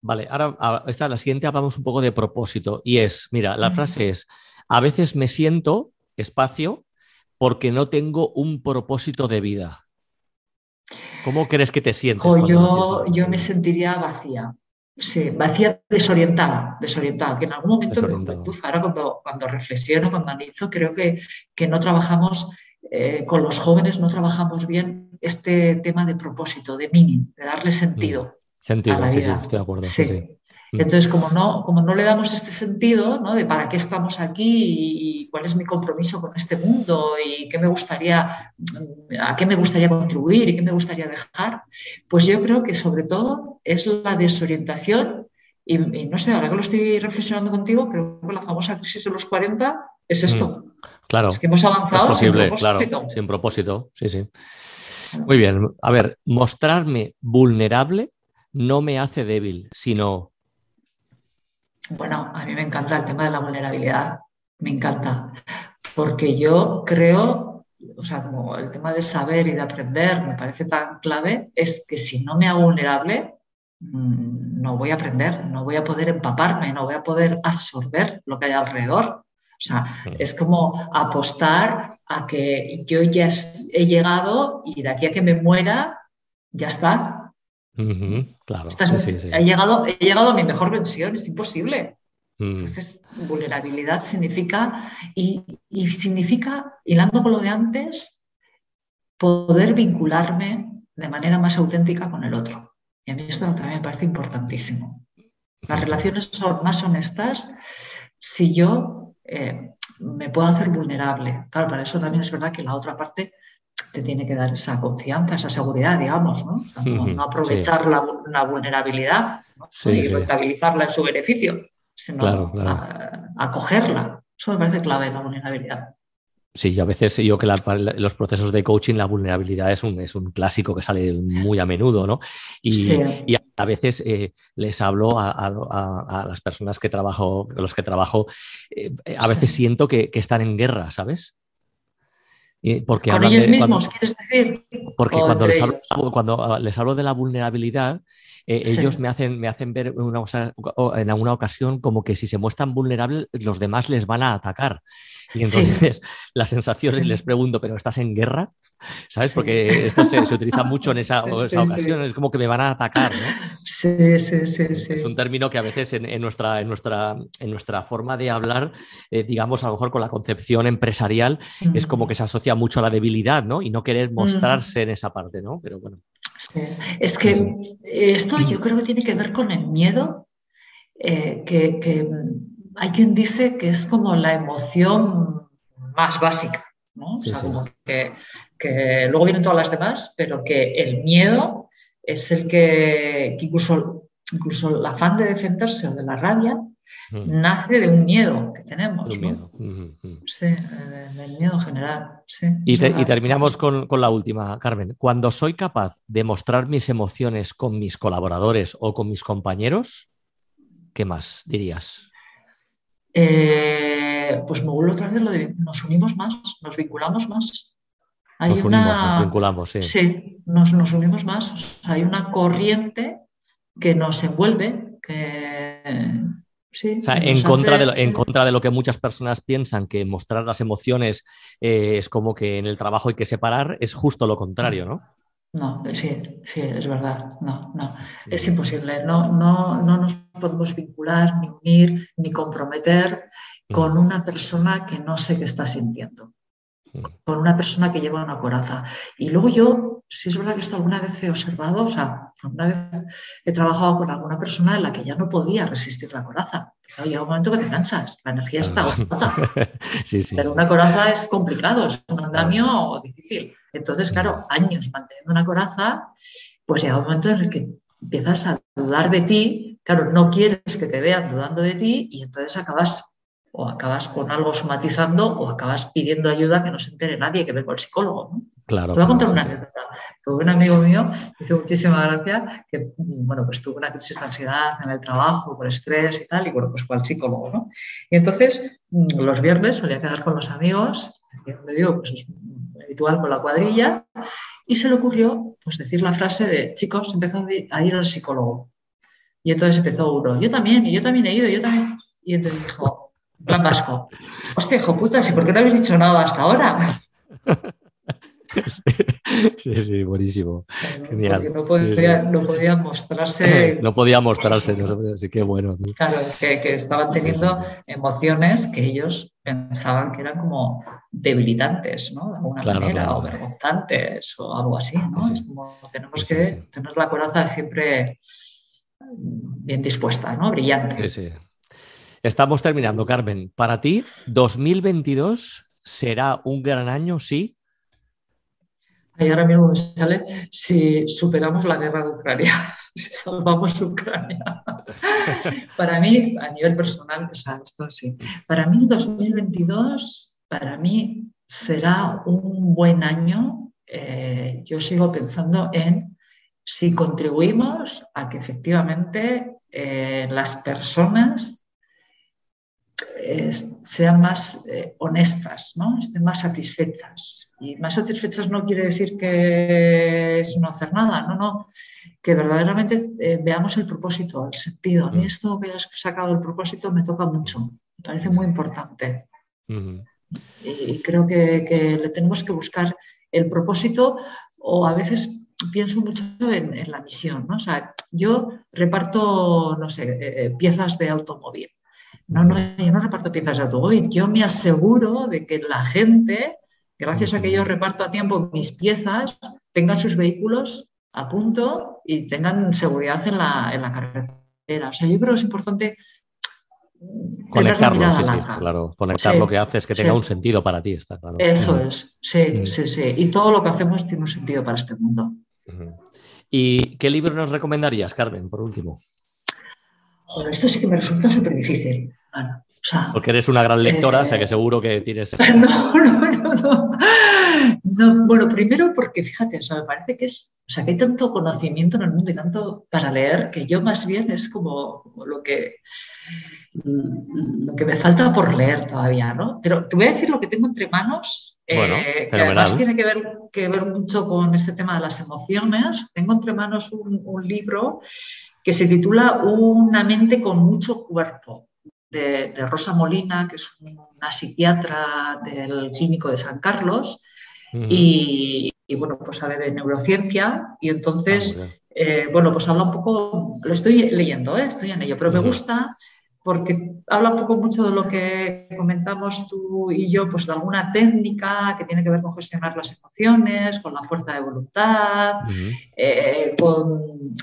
[SPEAKER 1] Vale, ahora esta, la siguiente hablamos un poco de propósito y es, mira, la frase es, a veces me siento espacio porque no tengo un propósito de vida. ¿Cómo crees que te sientes?
[SPEAKER 2] yo, yo me sentiría vacía. Sí, vacía, desorientada, desorientada, que en algún momento ahora cuando, cuando reflexiono, cuando analizo, creo que, que no trabajamos eh, con los jóvenes, no trabajamos bien este tema de propósito, de meaning, de darle sentido.
[SPEAKER 1] Sentido, sí, sí, estoy de acuerdo.
[SPEAKER 2] Mm. Entonces, como no, como no le damos este sentido ¿no? de para qué estamos aquí y, cuál es mi compromiso con este mundo y qué me gustaría, a qué me gustaría contribuir y qué me gustaría dejar, pues yo creo que sobre todo es la desorientación y, no sé, ahora que lo estoy reflexionando contigo, creo que la famosa crisis de los 40 es esto. Mm,
[SPEAKER 1] claro.
[SPEAKER 2] Es que hemos avanzado.
[SPEAKER 1] sin propósito. claro, sin propósito, sí, sí. Muy bien. A ver, mostrarme vulnerable no me hace débil, sino...
[SPEAKER 2] Bueno, a mí me encanta el tema de la vulnerabilidad, me encanta, porque yo creo, o sea, como el tema de saber y de aprender me parece tan clave, es que si no me hago vulnerable, mm, no voy a aprender, no voy a poder empaparme, no voy a poder absorber lo que hay alrededor. O sea, mm. es como apostar a que yo ya he llegado y de aquí a que me muera, ya está,
[SPEAKER 1] claro.
[SPEAKER 2] He, llegado, he llegado a mi mejor versión, es imposible. Mm. Entonces, vulnerabilidad significa, y, significa, hilando con lo de antes, poder vincularme de manera más auténtica con el otro. Y a mí esto también me parece importantísimo. Las relaciones son más honestas si yo eh, me puedo hacer vulnerable. Claro, para eso también es verdad que la otra parte te tiene que dar esa confianza, esa seguridad, digamos, ¿no? no, aprovechar la, vulnerabilidad y rentabilizarla en su beneficio, sino acogerla. Eso me parece clave la vulnerabilidad.
[SPEAKER 1] Sí, yo a veces yo que los procesos de coaching la vulnerabilidad es un, es un clásico que sale muy a menudo, ¿no? Y, a veces eh, les hablo a, las personas que trabajo, los que trabajo, eh, a veces siento que, están en guerra, ¿sabes?
[SPEAKER 2] Porque Con ellos mismos, quieres decir.
[SPEAKER 1] Porque cuando les, hablo, cuando les, hablo, de la vulnerabilidad, eh, ellos me hacen, me hacen ver en alguna ocasión como que si se muestran vulnerables, los demás les van a atacar. Y entonces la sensación es, les pregunto, ¿pero estás en guerra? ¿Sabes? Porque esto se, utiliza mucho en esa, ocasión, es como que me van a atacar, ¿no?
[SPEAKER 2] Sí, sí, sí. sí.
[SPEAKER 1] Es un término que a veces en, nuestra, en, nuestra, en nuestra forma de hablar, eh, digamos, a lo mejor con la concepción empresarial, es como que se asocia mucho a la debilidad, ¿no? Y no querer mostrarse en esa parte, ¿no? Pero bueno.
[SPEAKER 2] Es que esto yo creo que tiene que ver con el miedo eh, que hay quien dice que es como la emoción más básica, ¿no? O sea, como que, luego vienen todas las demás, pero que el miedo es el que, incluso, incluso el afán de defenderse o de la rabia nace de un miedo que tenemos. Sí, del miedo general.
[SPEAKER 1] y, terminamos con, con, la última, Carmen. Cuando soy capaz de mostrar mis emociones con mis colaboradores o con mis compañeros, ¿qué más dirías?
[SPEAKER 2] Eh, pues me vuelvo otra vez lo de nos unimos más, nos vinculamos más.
[SPEAKER 1] nos unimos, nos vinculamos, sí.
[SPEAKER 2] Sí, nos, unimos más. hay una corriente que nos envuelve, que, Sí,
[SPEAKER 1] en, contra de lo, en contra de lo que muchas personas piensan, que mostrar las emociones eh, es como que en el trabajo hay que separar, es justo lo contrario, ¿no?
[SPEAKER 2] No, sí, sí, es verdad. No, no, es imposible. No, no, no nos podemos vincular, ni unir, ni comprometer con una persona que no sé qué está sintiendo, con una persona que lleva una coraza. Y luego yo, si es verdad que esto alguna vez he observado, o sea, alguna vez he trabajado con alguna persona en la que ya no podía resistir la coraza. Pero llega un momento que te cansas, la energía está agota. Pero una coraza es complicado, es un andamio difícil. Entonces, claro, años manteniendo una coraza, pues llega un momento en el que empiezas a dudar de ti, claro, no quieres que te vean dudando de ti y entonces acabas o acabas con algo somatizando o acabas pidiendo ayuda que no se entere nadie, que venga el psicólogo. ¿no?
[SPEAKER 1] Claro.
[SPEAKER 2] Te voy a contar una anécdota. Un amigo mío hizo muchísima gracia que, bueno, pues tuvo una crisis de ansiedad en el trabajo, por estrés y tal, y bueno, pues fue al psicólogo, ¿no? Y entonces, mm, los viernes solía quedar con los amigos, donde vivo, pues es habitual con la cuadrilla, y se le ocurrió, pues, decir la frase de, chicos, empezó a ir al psicólogo. Y entonces empezó uno, yo también, y yo también he ido, yo también. Y entonces dijo, plan vasco, hostia, hijo puta, ¿y por qué no habéis dicho nada hasta ahora?
[SPEAKER 1] Sí, sí, buenísimo.
[SPEAKER 2] Genial. no podía, no podía, mostrarse.
[SPEAKER 1] no podía mostrarse, así que bueno.
[SPEAKER 2] Claro, que, que, estaban teniendo emociones que ellos pensaban que eran como debilitantes, ¿no? De alguna manera, o vergonzantes o algo así, ¿no? Es como tenemos que tener la coraza siempre bien dispuesta, ¿no? Brillante.
[SPEAKER 1] Sí, sí. Estamos terminando, Carmen. Para ti, 2022 será un gran año, sí
[SPEAKER 2] Ahí ahora mismo me sale si superamos la guerra de Ucrania, si salvamos Ucrania. para mí, a nivel personal, o sea, esto sí. Para mí, 2022, para mí será un buen año. Eh, yo sigo pensando en si contribuimos a que efectivamente eh, las personas sean más eh, honestas, ¿no? estén más satisfechas. Y más satisfechas no quiere decir que es no hacer nada, no, no, que verdaderamente eh, veamos el propósito, el sentido. A mí esto que has sacado el propósito me toca mucho, me parece muy importante. Y creo que, le tenemos que buscar el propósito o a veces pienso mucho en, la misión, ¿no? O sea, yo reparto, no sé, eh, piezas de automóvil. No, no, yo no reparto piezas de automóvil. Yo me aseguro de que la gente, gracias a que yo reparto a tiempo mis piezas, tengan sus vehículos a punto y tengan seguridad en la, carretera. O sea, yo creo que es importante
[SPEAKER 1] conectarlo, sí, sí, claro. Conectar lo que haces, que tenga un sentido para ti, está claro.
[SPEAKER 2] Eso es, sí, sí, sí. Y todo lo que hacemos tiene un sentido para este mundo.
[SPEAKER 1] ¿Y qué libro nos recomendarías, Carmen, por último?
[SPEAKER 2] Joder, esto sí que me resulta súper difícil.
[SPEAKER 1] Porque eres una gran lectora, o sea que eh, seguro que tienes...
[SPEAKER 2] No, no, no, no. bueno, primero porque fíjate, o sea, me parece que es, o sea, que hay tanto conocimiento en el mundo y tanto para leer que yo más bien es como, lo que lo que me falta por leer todavía, ¿no? Pero te voy a decir lo que tengo entre manos, eh, que además tiene que ver, que ver mucho con este tema de las emociones. Tengo entre manos un libro que se titula Una mente con mucho cuerpo de, Rosa Molina, que es una psiquiatra del Clínico de San Carlos, y, bueno, pues sabe de neurociencia, y entonces, ah, eh, bueno, pues habla un poco, lo estoy leyendo, ¿eh? estoy en ello, pero me gusta porque habla un poco mucho de lo que comentamos tú y yo, pues de alguna técnica que tiene que ver con gestionar las emociones, con la fuerza de voluntad, eh, con,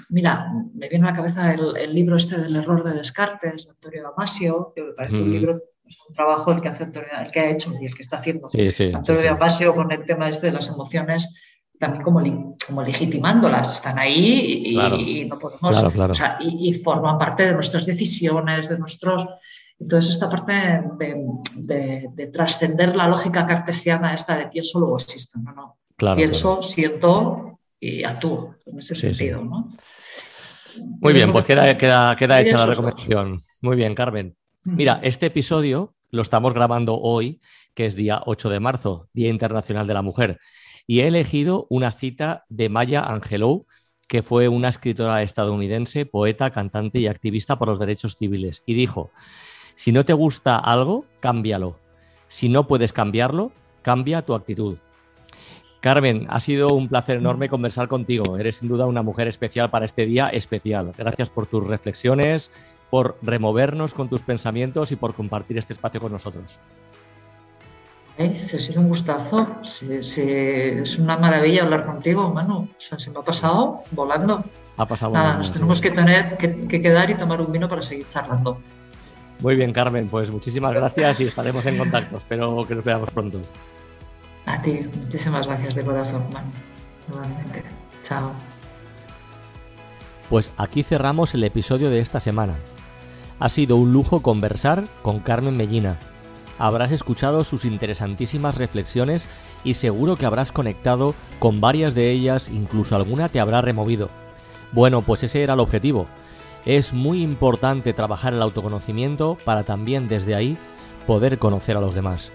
[SPEAKER 2] mira, me viene a la cabeza el, libro este del error de Descartes, de Antonio Damasio, que me parece un libro, un trabajo el que, hace el que ha hecho y el que está haciendo Antonio Damasio con el tema este de las emociones también como, como legitimándolas, están ahí y, no podemos, o sea, y, forman parte de nuestras decisiones, de nuestros... Entonces, esta parte de, trascender la lógica cartesiana esta de pienso, luego existo, no, no. pienso, siento y actúo en ese sentido, ¿no?
[SPEAKER 1] Muy bien, pues queda, queda, queda hecha la recomendación. Muy bien, Carmen. Mira, este episodio lo estamos grabando hoy, que es día 8 de marzo, Día Internacional de la Mujer y he elegido una cita de Maya Angelou, que fue una escritora estadounidense, poeta, cantante y activista por los derechos civiles, y dijo, si no te gusta algo, cámbialo. Si no puedes cambiarlo, cambia tu actitud. Carmen, ha sido un placer enorme conversar contigo. Eres sin duda una mujer especial para este día especial. Gracias por tus reflexiones, por removernos con tus pensamientos y por compartir este espacio con nosotros.
[SPEAKER 2] Se ha sido un gustazo. es una maravilla hablar contigo, Manu. se me ha pasado volando.
[SPEAKER 1] Ha pasado
[SPEAKER 2] Nada, nos tenemos que, tener, que, quedar y tomar un vino para seguir charlando.
[SPEAKER 1] Muy bien, Carmen. Pues muchísimas gracias y estaremos en contacto. Espero que nos veamos pronto.
[SPEAKER 2] A ti, muchísimas gracias de corazón, Manu. Nuevamente. Chao.
[SPEAKER 1] Pues aquí cerramos el episodio de esta semana. Ha sido un lujo conversar con Carmen Mellina habrás escuchado sus interesantísimas reflexiones y seguro que habrás conectado con varias de ellas, incluso alguna te habrá removido. Bueno, pues ese era el objetivo. Es muy importante trabajar el autoconocimiento para también desde ahí poder conocer a los demás.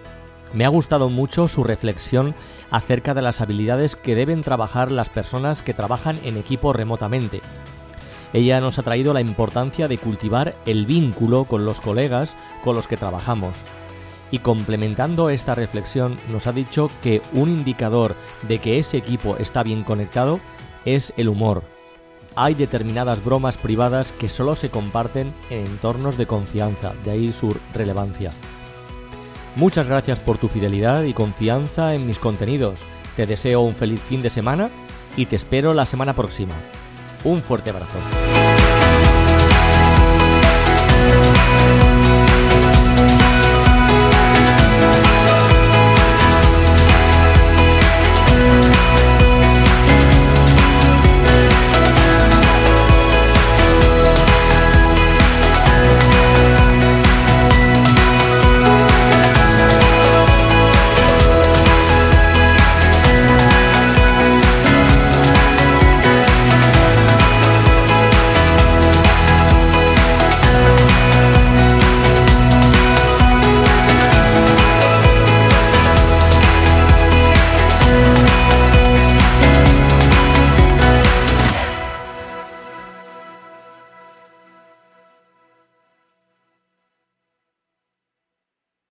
[SPEAKER 1] Me ha gustado mucho su reflexión acerca de las habilidades que deben trabajar las personas que trabajan en equipo remotamente. Ella nos ha traído la importancia de cultivar el vínculo con los colegas con los que trabajamos, y complementando esta reflexión nos ha dicho que un indicador de que ese equipo está bien conectado es el humor. Hay determinadas bromas privadas que solo se comparten en entornos de confianza, de ahí su relevancia. Muchas gracias por tu fidelidad y confianza en mis contenidos. Te deseo un feliz fin de semana y te espero la semana próxima. Un fuerte abrazo.